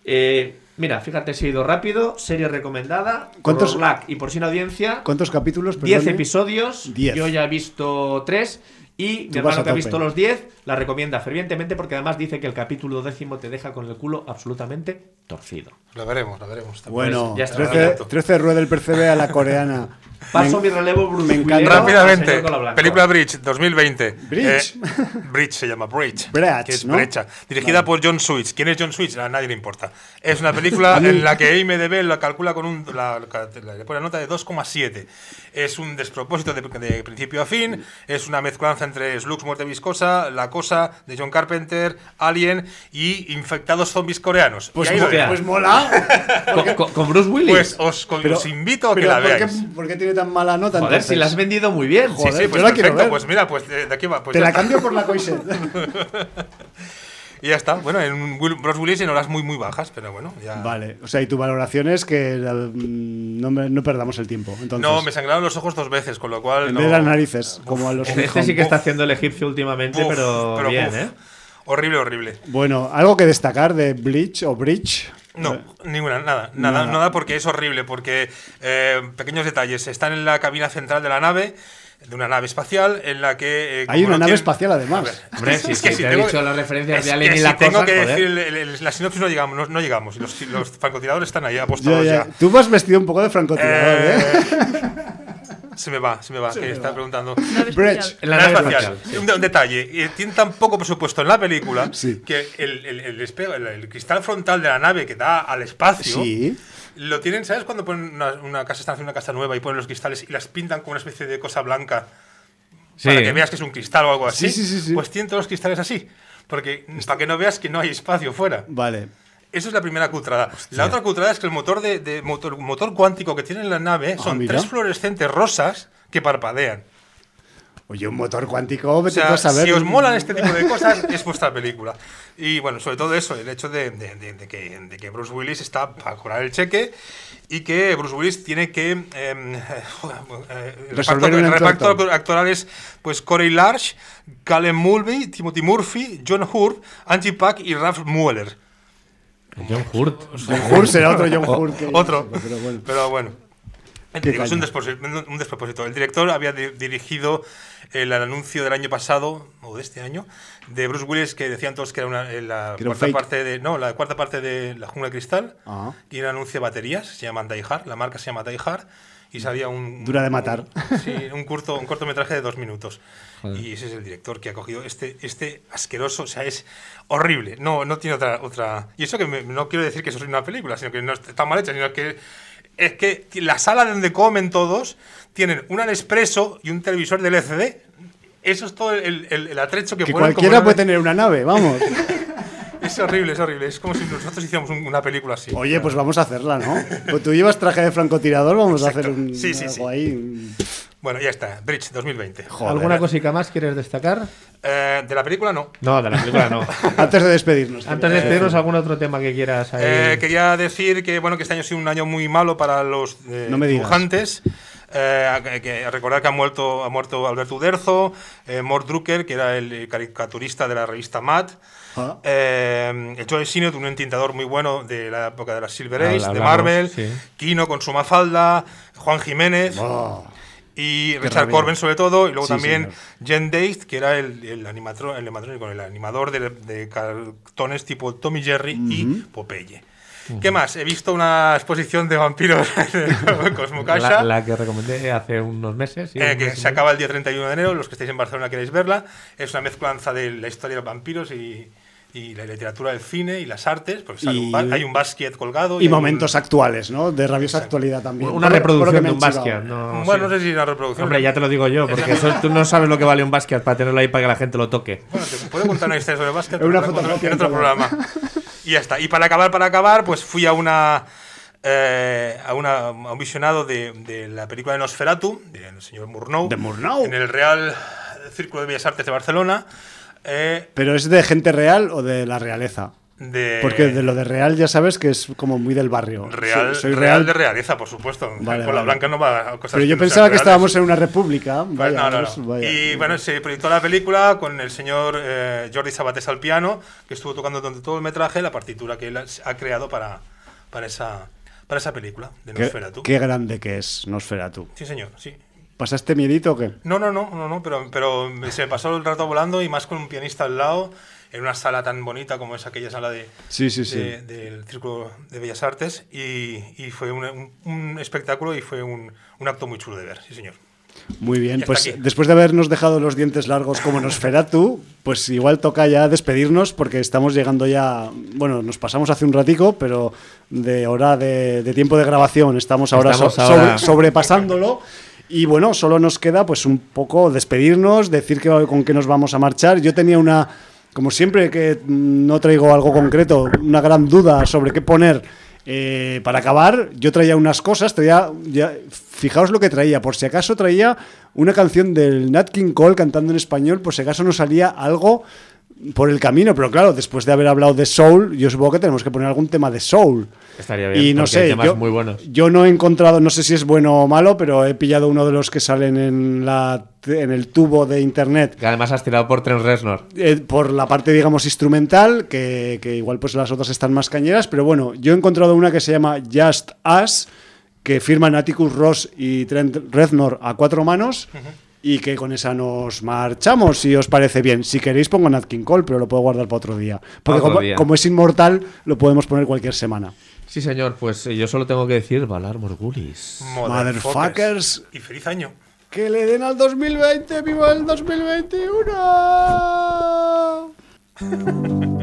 Eh, mira, fíjate, he ido rápido. Serie recomendada. ¿Cuántos- por Black y por sin audiencia. ¿Cuántos capítulos? 10 perdone? episodios. Diez. Yo ya he visto 3. Y mi hermano que ha visto los 10 la recomienda fervientemente porque además dice que el capítulo décimo te deja con el culo absolutamente torcido. Lo veremos, lo veremos. Bueno, Pues ya está. 13, 13 rueda el percebe a la coreana. (laughs) Paso Me- mi relevo Bruce me encanta. Rápidamente, película Bridge 2020. Bridge. Eh, Bridge se llama Bridge. Bratz, (laughs) que es ¿no? brecha. Dirigida por John Switch. ¿Quién es John Switch? A nadie le importa. Es una (laughs) película en la que IMDb la calcula con un. La, la- le pone nota de 2,7. Es un despropósito de, de principio a fin. Es una mezclanza entre Slugs, Muerte Viscosa, La Cosa de John Carpenter, Alien y Infectados Zombies Coreanos. Pues, ahí pues mola. Con, con- con Bruce Willis. Pues os, os invito a que la ¿por qué- veáis. ¿por qué, tiene tan mala nota? Joder, entonces? si la has vendido muy bien. Sí, Joder, sí, pues yo la quiero perfecto. ver. Pues mira, pues de, de aquí va. Pues Te la está. cambio por la coiset. (laughs) Y ya está. Bueno, en un Will- Bruce Willis en horas muy, muy bajas, pero bueno, ya. vale, o sea, y tu valoración es que la- mm, no, me- no perdamos el tiempo. Entonces, No, me sangraron los ojos dos veces, con lo cual. en no- vez de las narices, como a los Este Home. sí que está haciendo el egipcio últimamente, Buf, pero, pero bien. ¿eh? Horrible, horrible. Bueno, algo que destacar de Bleach o Bridge. No, ninguna, nada, nada, Nada. nada, porque es horrible, porque eh, pequeños detalles. Están en la cabina central de la nave, de una nave espacial, en la que. eh, Hay una no nave tienen- espacial, además. Ver, (laughs) Hombre, si, es que si si te he tengo dicho que- las referencias de Alien y si la tengo cosa, que joder. decir el- el- el- la sinopsis no llegamos, no, no llegamos. Y los, los francotiradores están ahí Ya, apostados ya. ya. Tú vas vestido un poco de francotirador, ¿eh? Eh, (laughs) se me va, se me va, que está preguntando. Nave Bridge. la Nave espacial. sí. Un, un detalle, tiene tan poco presupuesto en la película Sí. que el, el- el espejo- el- el cristal frontal de la nave que da al espacio Sí. Lo tienen, ¿sabes? Cuando ponen una, una casa, están haciendo una casa nueva y ponen los cristales y las pintan con una especie de cosa blanca Sí. para que veas que es un cristal o algo así. Sí, sí. Pues tienen todos los cristales así. Porque para que no veas que no hay espacio fuera. Vale. Eso es la primera cutrada. La otra cutrada es que el motor de, de motor, motor cuántico que tiene en la nave son Ah, mira. tres fluorescentes rosas que parpadean. Oye, un motor cuántico, O sea, a saber. si os molan este tipo de cosas, es vuestra película. Y bueno, sobre todo eso, el hecho de, de- de- de que, de que Bruce Willis está para cobrar el cheque y que Bruce Willis tiene que. em, (laughs) eh, el reparto, el reparto actoral es pues Corey Large, Callum Mulvey, Timothy Murphy, John Hurt, Angie Pack y Ralph Mueller. John Hurt. John Hurt será otro John (laughs) Hurt. que- Otro. Pero bueno. Pero es un despropósito, un despropósito. El director había di- dirigido el anuncio del año pasado, o de este año, de Bruce Willis, que decían todos que era una, eh, la cuarta fake. parte de. No, la cuarta parte de La Jungla de Cristal. Ah. Y un anuncio de baterías, se llaman Die Hard, la marca se llama Die Hard. Y salía un. Dura de matar. un- sí, un, corto, un cortometraje de dos minutos. Y ese es el director que ha cogido este, este asqueroso, o sea, es horrible. No, no tiene otra. otra y eso que me- no quiero decir que eso es una película, sino que no está mal hecha, sino que. Es que la sala donde comen todos tienen un Nespresso y un televisor del LCD. Eso es todo el, el- el atrecho que, Que cualquiera puede tener una nave, vamos. (laughs) Es horrible, es horrible. Es como si nosotros hiciéramos un- una película así. Oye, pues vamos a hacerla, ¿no? Pues tú llevas traje de francotirador, vamos a hacer Exacto. un, Sí, sí, algo sí. ahí. Bueno, ya está. Bridge 2020. Joder. ¿Alguna cosica más quieres destacar? Eh, de la película no. No, de la película no. (laughs) Antes de despedirnos. Antes de despedirnos, ¿algún otro tema que quieras ahí? Eh, quería decir que bueno que este año ha sido un año muy malo para los eh, No me digas. dibujantes. Eh, que- recordar que ha muerto, ha muerto Alberto Uderzo, eh, Mort Drucker, que era el caricaturista de la revista Mad, Ah. eh, Joe Sinnott, un entintador muy bueno de la época de la Silver Age, de hablamos, Marvel, sí. Kino con su Mafalda, Juan Jiménez. Y Qué Richard rabia. Corben sobre todo, y luego Sí, también señor. Jen Date, que era el, el animatro- el animatrónico, el animador de, de cartones tipo Tommy Jerry y Popeye. ¿Qué más? He visto una exposición de vampiros (laughs) en Cosmocasa. La, la, que recomendé hace unos meses. Sí, eh, que se acaba el día 31 de enero. Los que estéis en Barcelona queréis verla. Es una mezclanza de la historia de los vampiros y, y la literatura del cine y las artes, porque y, un hay un básquet colgado. Y, y momentos un... actuales, ¿no? De rabiosa Exacto. actualidad también. Una por, reproducción por de un básquet. No, bueno, sí. no sé si una reproducción. Hombre, ya te lo digo yo, porque eso, tú no sabes lo que vale un básquet para tenerlo ahí para que la gente lo toque. Bueno, te puedo contar una historia sobre el básquet (laughs) una foto en otro programa. (laughs) y ya está. Y para acabar, para acabar, pues fui a una... Eh, a, una, a, un visionado de, de, la película de Nosferatu, del señor Murnau, de Murnau, en el Real Círculo de Bellas Artes de Barcelona. Eh, ¿Pero es de gente real o de la realeza? De... Porque de lo de real ya sabes que es como muy del barrio. Real, soy, soy real, real, de realeza, por supuesto. Vale, Con la vale. blanca no va a cosas Pero yo pensaba que estábamos en una república. Pues Vaya, no, no, pues vaya. Y bueno, se proyectó la película con el señor eh, Jordi Sabatés al piano, que estuvo tocando durante todo el metraje la partitura que él ha creado para, para, esa, para esa película de Nosferatu. Qué, qué grande que es Nosferatu. Sí, señor, sí. ¿Pasaste miedito o qué? No, no, no, no, no pero, pero se me pasó el rato volando y más con un pianista al lado, en una sala tan bonita como es aquella sala de, sí, sí, sí. de- del Círculo de Bellas Artes y, y fue un, un- un espectáculo y fue un, un acto muy chulo de ver, sí señor. Muy bien, pues aquí. después de habernos dejado los dientes largos como Nosferatu, pues igual toca ya despedirnos porque estamos llegando ya, bueno, nos pasamos hace un ratico, pero de hora de, de tiempo de grabación estamos ahora, Estamos so- ahora- sobre- sobrepasándolo. Y bueno, solo nos queda pues un poco despedirnos, decir que, con qué nos vamos a marchar. Yo tenía una, como siempre que no traigo algo concreto, una gran duda sobre qué poner eh, para acabar. Yo traía unas cosas, traía, fijaos lo que traía, por si acaso traía una canción del Nat King Cole cantando en español, por si acaso no salía algo por el camino, pero claro, después de haber hablado de Soul, yo supongo que tenemos que poner algún tema de Soul. Estaría bien. Y no hay sé, temas yo, muy buenos. yo no he encontrado, no sé si es bueno o malo, pero he pillado uno de los que salen en, la, en el tubo de internet Que además has tirado por Trent Reznor. eh, por la parte, digamos, instrumental, que, que igual pues las otras están más cañeras, pero bueno, yo he encontrado una que se llama Just Us, que firman Atticus Ross y Trent Reznor a cuatro manos. Y que con esa nos marchamos, si os parece bien. Si queréis, pongo Nat King Cole, pero lo puedo guardar para otro día. Porque Otro como, día. como es inmortal, lo podemos poner cualquier semana. Sí, señor, pues eh, yo solo tengo que decir Valar Morgulis. Motherfuckers. Y feliz año. ¡Que le den al 2020! ¡Viva el 2021! (laughs)